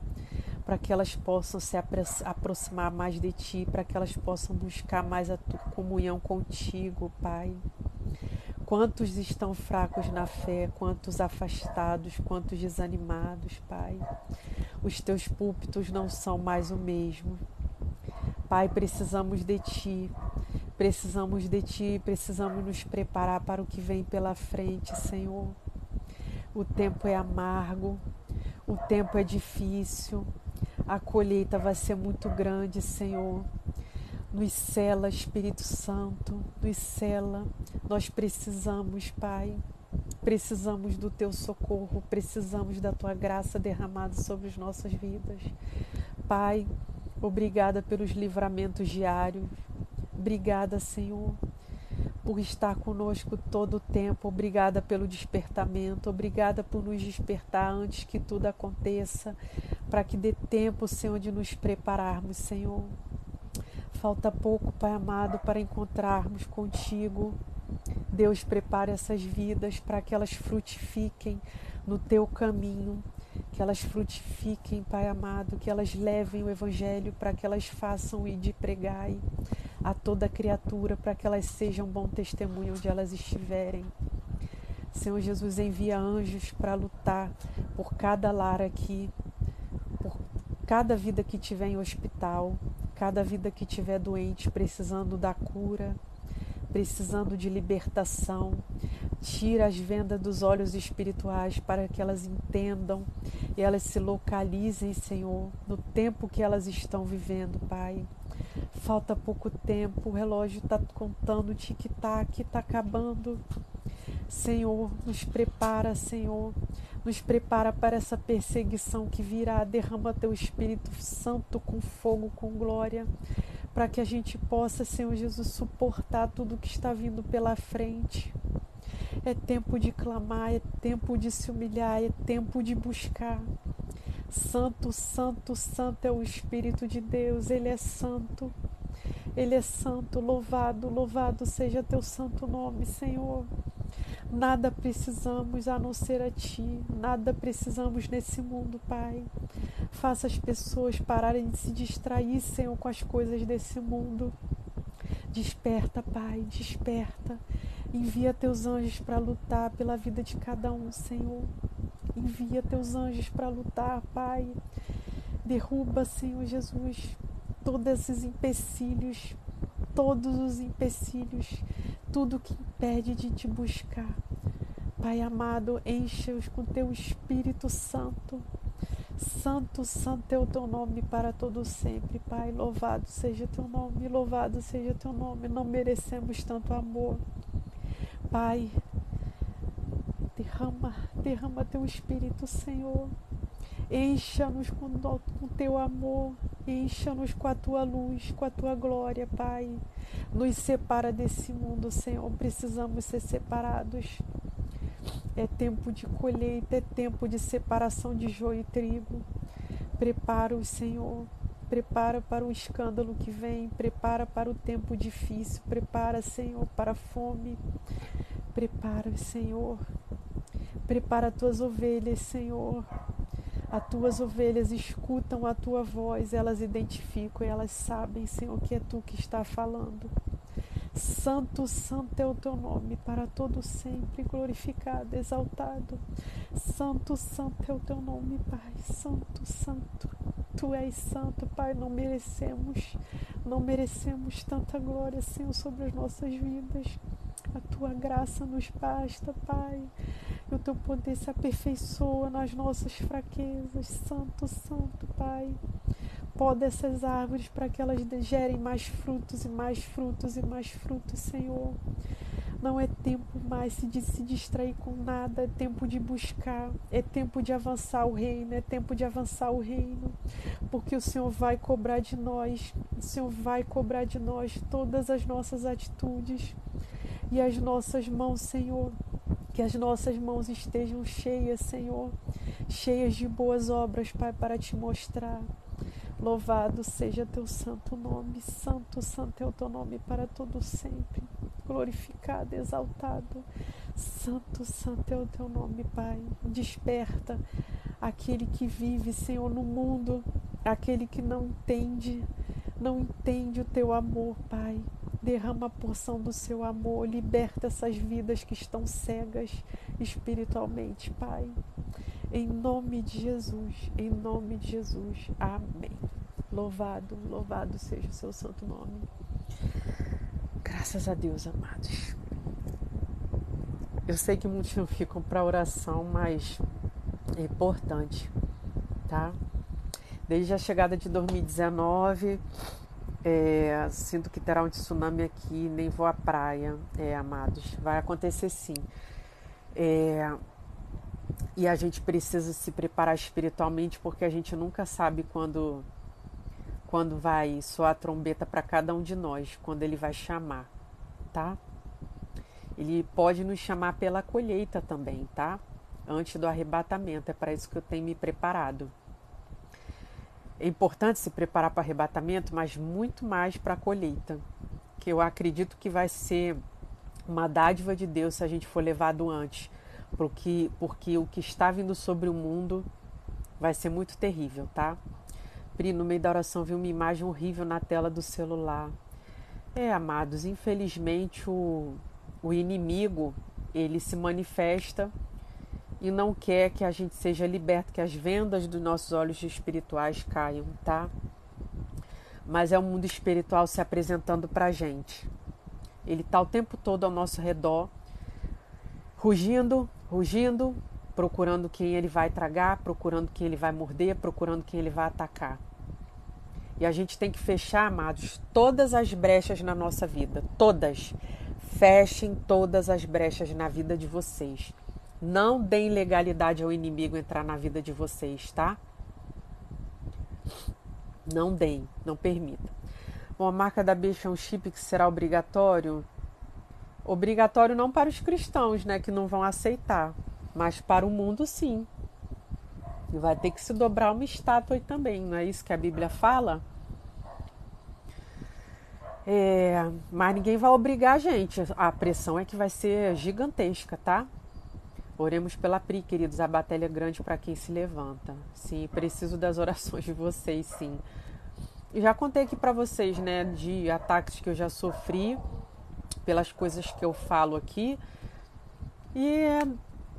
para que elas possam se aproximar mais de ti, para que elas possam buscar mais a tua comunhão contigo, Pai. Quantos estão fracos na fé, quantos afastados, quantos desanimados, Pai. Os teus púlpitos não são mais o mesmo. Pai, precisamos de Ti, precisamos de Ti, precisamos nos preparar para o que vem pela frente, Senhor. O tempo é amargo, o tempo é difícil, a colheita vai ser muito grande, Senhor. Nos cela, Espírito Santo, nos cela. Nós precisamos, Pai. Precisamos do teu socorro, precisamos da tua graça derramada sobre as nossas vidas. Pai, obrigada pelos livramentos diários. Obrigada, Senhor, por estar conosco todo o tempo. Obrigada pelo despertamento. Obrigada por nos despertar antes que tudo aconteça, para que dê tempo, Senhor, de nos prepararmos, Senhor. Falta pouco, Pai amado, para encontrarmos contigo. Deus, prepare essas vidas para que elas frutifiquem no teu caminho, que elas frutifiquem, Pai amado, que elas levem o Evangelho para que elas façam e de pregai a toda criatura, para que elas sejam bom testemunho onde elas estiverem. Senhor Jesus, envia anjos para lutar por cada lar aqui, por cada vida que tiver em hospital, cada vida que estiver doente, precisando da cura, precisando de libertação. Tira as vendas dos olhos espirituais para que elas entendam e elas se localizem, Senhor, no tempo que elas estão vivendo, Pai. Falta pouco tempo, o relógio está contando, tic-tac está acabando. Senhor, nos prepara, Senhor, nos prepara para essa perseguição que virá. Derrama teu Espírito Santo com fogo, com glória, para que a gente possa, Senhor Jesus, suportar tudo que está vindo pela frente. É tempo de clamar, é tempo de se humilhar, é tempo de buscar. Santo, santo, santo é o Espírito de Deus, ele é santo. Ele é santo, louvado, louvado seja teu santo nome, Senhor. Nada precisamos a não ser a Ti, nada precisamos nesse mundo, Pai. Faça as pessoas pararem de se distrair, Senhor, com as coisas desse mundo. Desperta, Pai, desperta. Envia teus anjos para lutar pela vida de cada um, Senhor. Envia teus anjos para lutar, Pai. Derruba, Senhor Jesus, todos esses empecilhos, todos os empecilhos tudo que impede de te buscar. Pai amado, enche-os com teu Espírito Santo. Santo, santo é o teu nome para todo sempre, Pai. Louvado seja teu nome, louvado seja teu nome. Não merecemos tanto amor. Pai, derrama, derrama teu Espírito, Senhor. Encha-nos com, teu amor, encha-nos com a tua luz, com a tua glória, Pai. Nos separa desse mundo, Senhor. Precisamos ser separados. É tempo de colheita, é tempo de separação de joio e trigo. Prepara o Senhor. Prepara para o escândalo que vem, prepara para o tempo difícil, prepara, Senhor, para a fome. Prepara, Senhor. Prepara as tuas ovelhas, Senhor. As tuas ovelhas escutam a tua voz, elas identificam elas sabem, Senhor, que é tu que está falando. Santo, santo é o teu nome para todo sempre, glorificado, exaltado. Santo, santo é o teu nome, Pai. Santo, santo. Tu és santo, Pai. Não merecemos, não merecemos tanta glória, Senhor, sobre as nossas vidas. A tua graça nos basta, Pai que o teu poder se aperfeiçoa nas nossas fraquezas. Santo, Santo Pai. Poda essas árvores para que elas gerem mais frutos e mais frutos e mais frutos, Senhor. Não é tempo mais de se distrair com nada, é tempo de buscar, é tempo de avançar o reino, é tempo de avançar o reino, porque o Senhor vai cobrar de nós, o Senhor vai cobrar de nós todas as nossas atitudes e as nossas mãos, Senhor, que as nossas mãos estejam cheias, Senhor, cheias de boas obras, Pai, para te mostrar. Louvado seja teu santo nome, santo, santo é o teu nome para todo sempre. Glorificado, exaltado. Santo, santo é o teu nome, Pai. Desperta aquele que vive, Senhor, no mundo, aquele que não entende, não entende o teu amor, Pai. Derrama a porção do seu amor, liberta essas vidas que estão cegas espiritualmente, Pai. Em nome de Jesus, em nome de Jesus. Amém. Louvado, louvado seja o seu santo nome. Graças a Deus, amados. Eu sei que muitos não ficam para oração, mas é importante, tá? Desde a chegada de 2019, É, sinto que terá um tsunami aqui, nem vou à praia. É, amados, vai acontecer sim. É, e a gente precisa se preparar espiritualmente porque a gente nunca sabe quando quando vai soar a trombeta para cada um de nós, quando ele vai chamar, tá? Ele pode nos chamar pela colheita também, tá? Antes do arrebatamento, é para isso que eu tenho me preparado. É importante se preparar para o arrebatamento, mas muito mais para a colheita, que eu acredito que vai ser uma dádiva de Deus se a gente for levado antes, porque, porque o que está vindo sobre o mundo vai ser muito terrível, tá? Pri, no meio da oração, vi uma imagem horrível na tela do celular. É, amados, infelizmente o, o inimigo ele se manifesta e não quer que a gente seja liberto, que as vendas dos nossos olhos espirituais caiam, tá? Mas é o mundo espiritual se apresentando para a gente. Ele está o tempo todo ao nosso redor, rugindo, rugindo, procurando quem ele vai tragar, procurando quem ele vai morder, procurando quem ele vai atacar. E a gente tem que fechar, amados, todas as brechas na nossa vida. Todas. Fechem todas as brechas na vida de vocês. Não deem legalidade ao inimigo entrar na vida de vocês, tá? Não deem, não permitam. Bom, a marca da besta é um chip que será obrigatório. Obrigatório não para os cristãos, né, que não vão aceitar, mas para o mundo sim. E vai ter que se dobrar uma estátua também, não é isso que a Bíblia fala? É, mas ninguém vai obrigar a gente. A pressão é que vai ser gigantesca, tá? Oremos pela Pri, queridos. A batalha é grande para quem se levanta. Sim, preciso das orações de vocês, sim. Já contei aqui para vocês, né, de ataques que eu já sofri pelas coisas que eu falo aqui. E é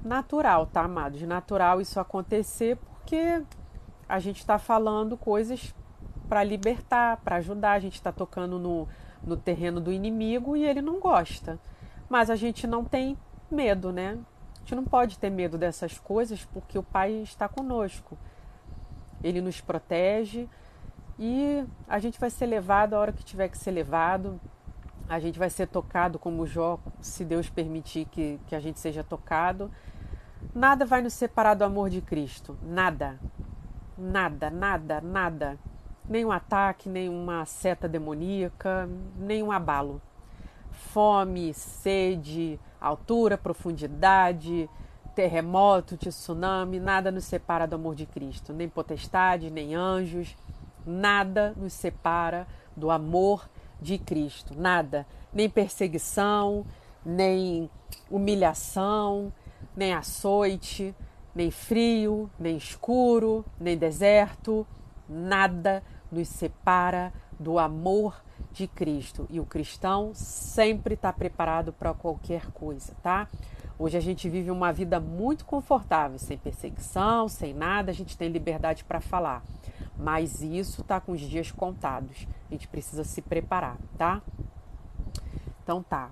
natural, tá, amados? Natural isso acontecer porque a gente está falando coisas para libertar, para ajudar. A gente está tocando no, no terreno do inimigo e ele não gosta. Mas a gente não tem medo, né? A gente não pode ter medo dessas coisas porque o Pai está conosco. Ele nos protege e a gente vai ser levado a hora que tiver que ser levado. A gente vai ser tocado como Jó, se Deus permitir que, que a gente seja tocado. Nada vai nos separar do amor de Cristo. Nada. Nada, nada, nada nenhum ataque, nenhuma seta demoníaca, nenhum abalo. Fome, sede, altura, profundidade, terremoto, tsunami, nada nos separa do amor de Cristo, nem potestade, nem anjos, nada nos separa do amor de Cristo, nada, nem perseguição, nem humilhação, nem açoite, nem frio, nem escuro, nem deserto, nada nos separa do amor de Cristo. E o cristão sempre está preparado para qualquer coisa, tá? Hoje a gente vive uma vida muito confortável, sem perseguição, sem nada, a gente tem liberdade para falar. Mas isso está com os dias contados. A gente precisa se preparar, tá? Então tá.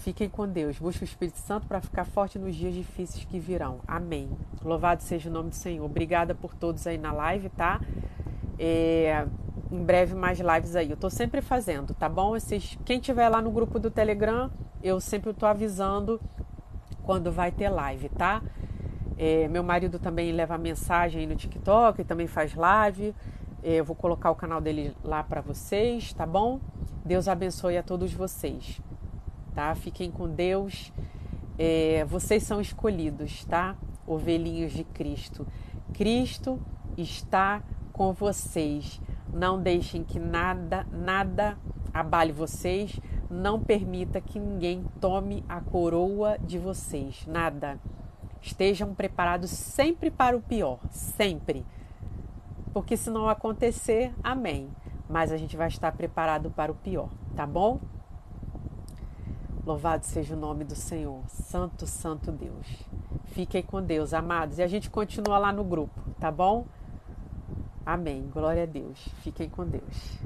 Fiquem com Deus. Busque o Espírito Santo para ficar forte nos dias difíceis que virão. Amém. Louvado seja o nome do Senhor. Obrigada por todos aí na live, tá? É, em breve mais lives aí. Eu tô sempre fazendo, tá bom? Quem tiver lá no grupo do Telegram, eu sempre tô avisando quando vai ter live, tá? É, meu marido também leva mensagem no TikTok, também faz live. É, eu vou colocar o canal dele lá para vocês, tá bom? Deus abençoe a todos vocês, tá? Fiquem com Deus. É, vocês são escolhidos, tá? Ovelhinhos de Cristo. Cristo está com vocês. Não deixem que nada, nada abale vocês. Não permita que ninguém tome a coroa de vocês. Nada. Estejam preparados sempre para o pior, sempre. Porque se não acontecer, amém. Mas a gente vai estar preparado para o pior, tá bom? Louvado seja o nome do Senhor, Santo, Santo Deus. Fiquem com Deus, amados. E a gente continua lá no grupo, tá bom? Amém. Glória a Deus. Fiquem com Deus.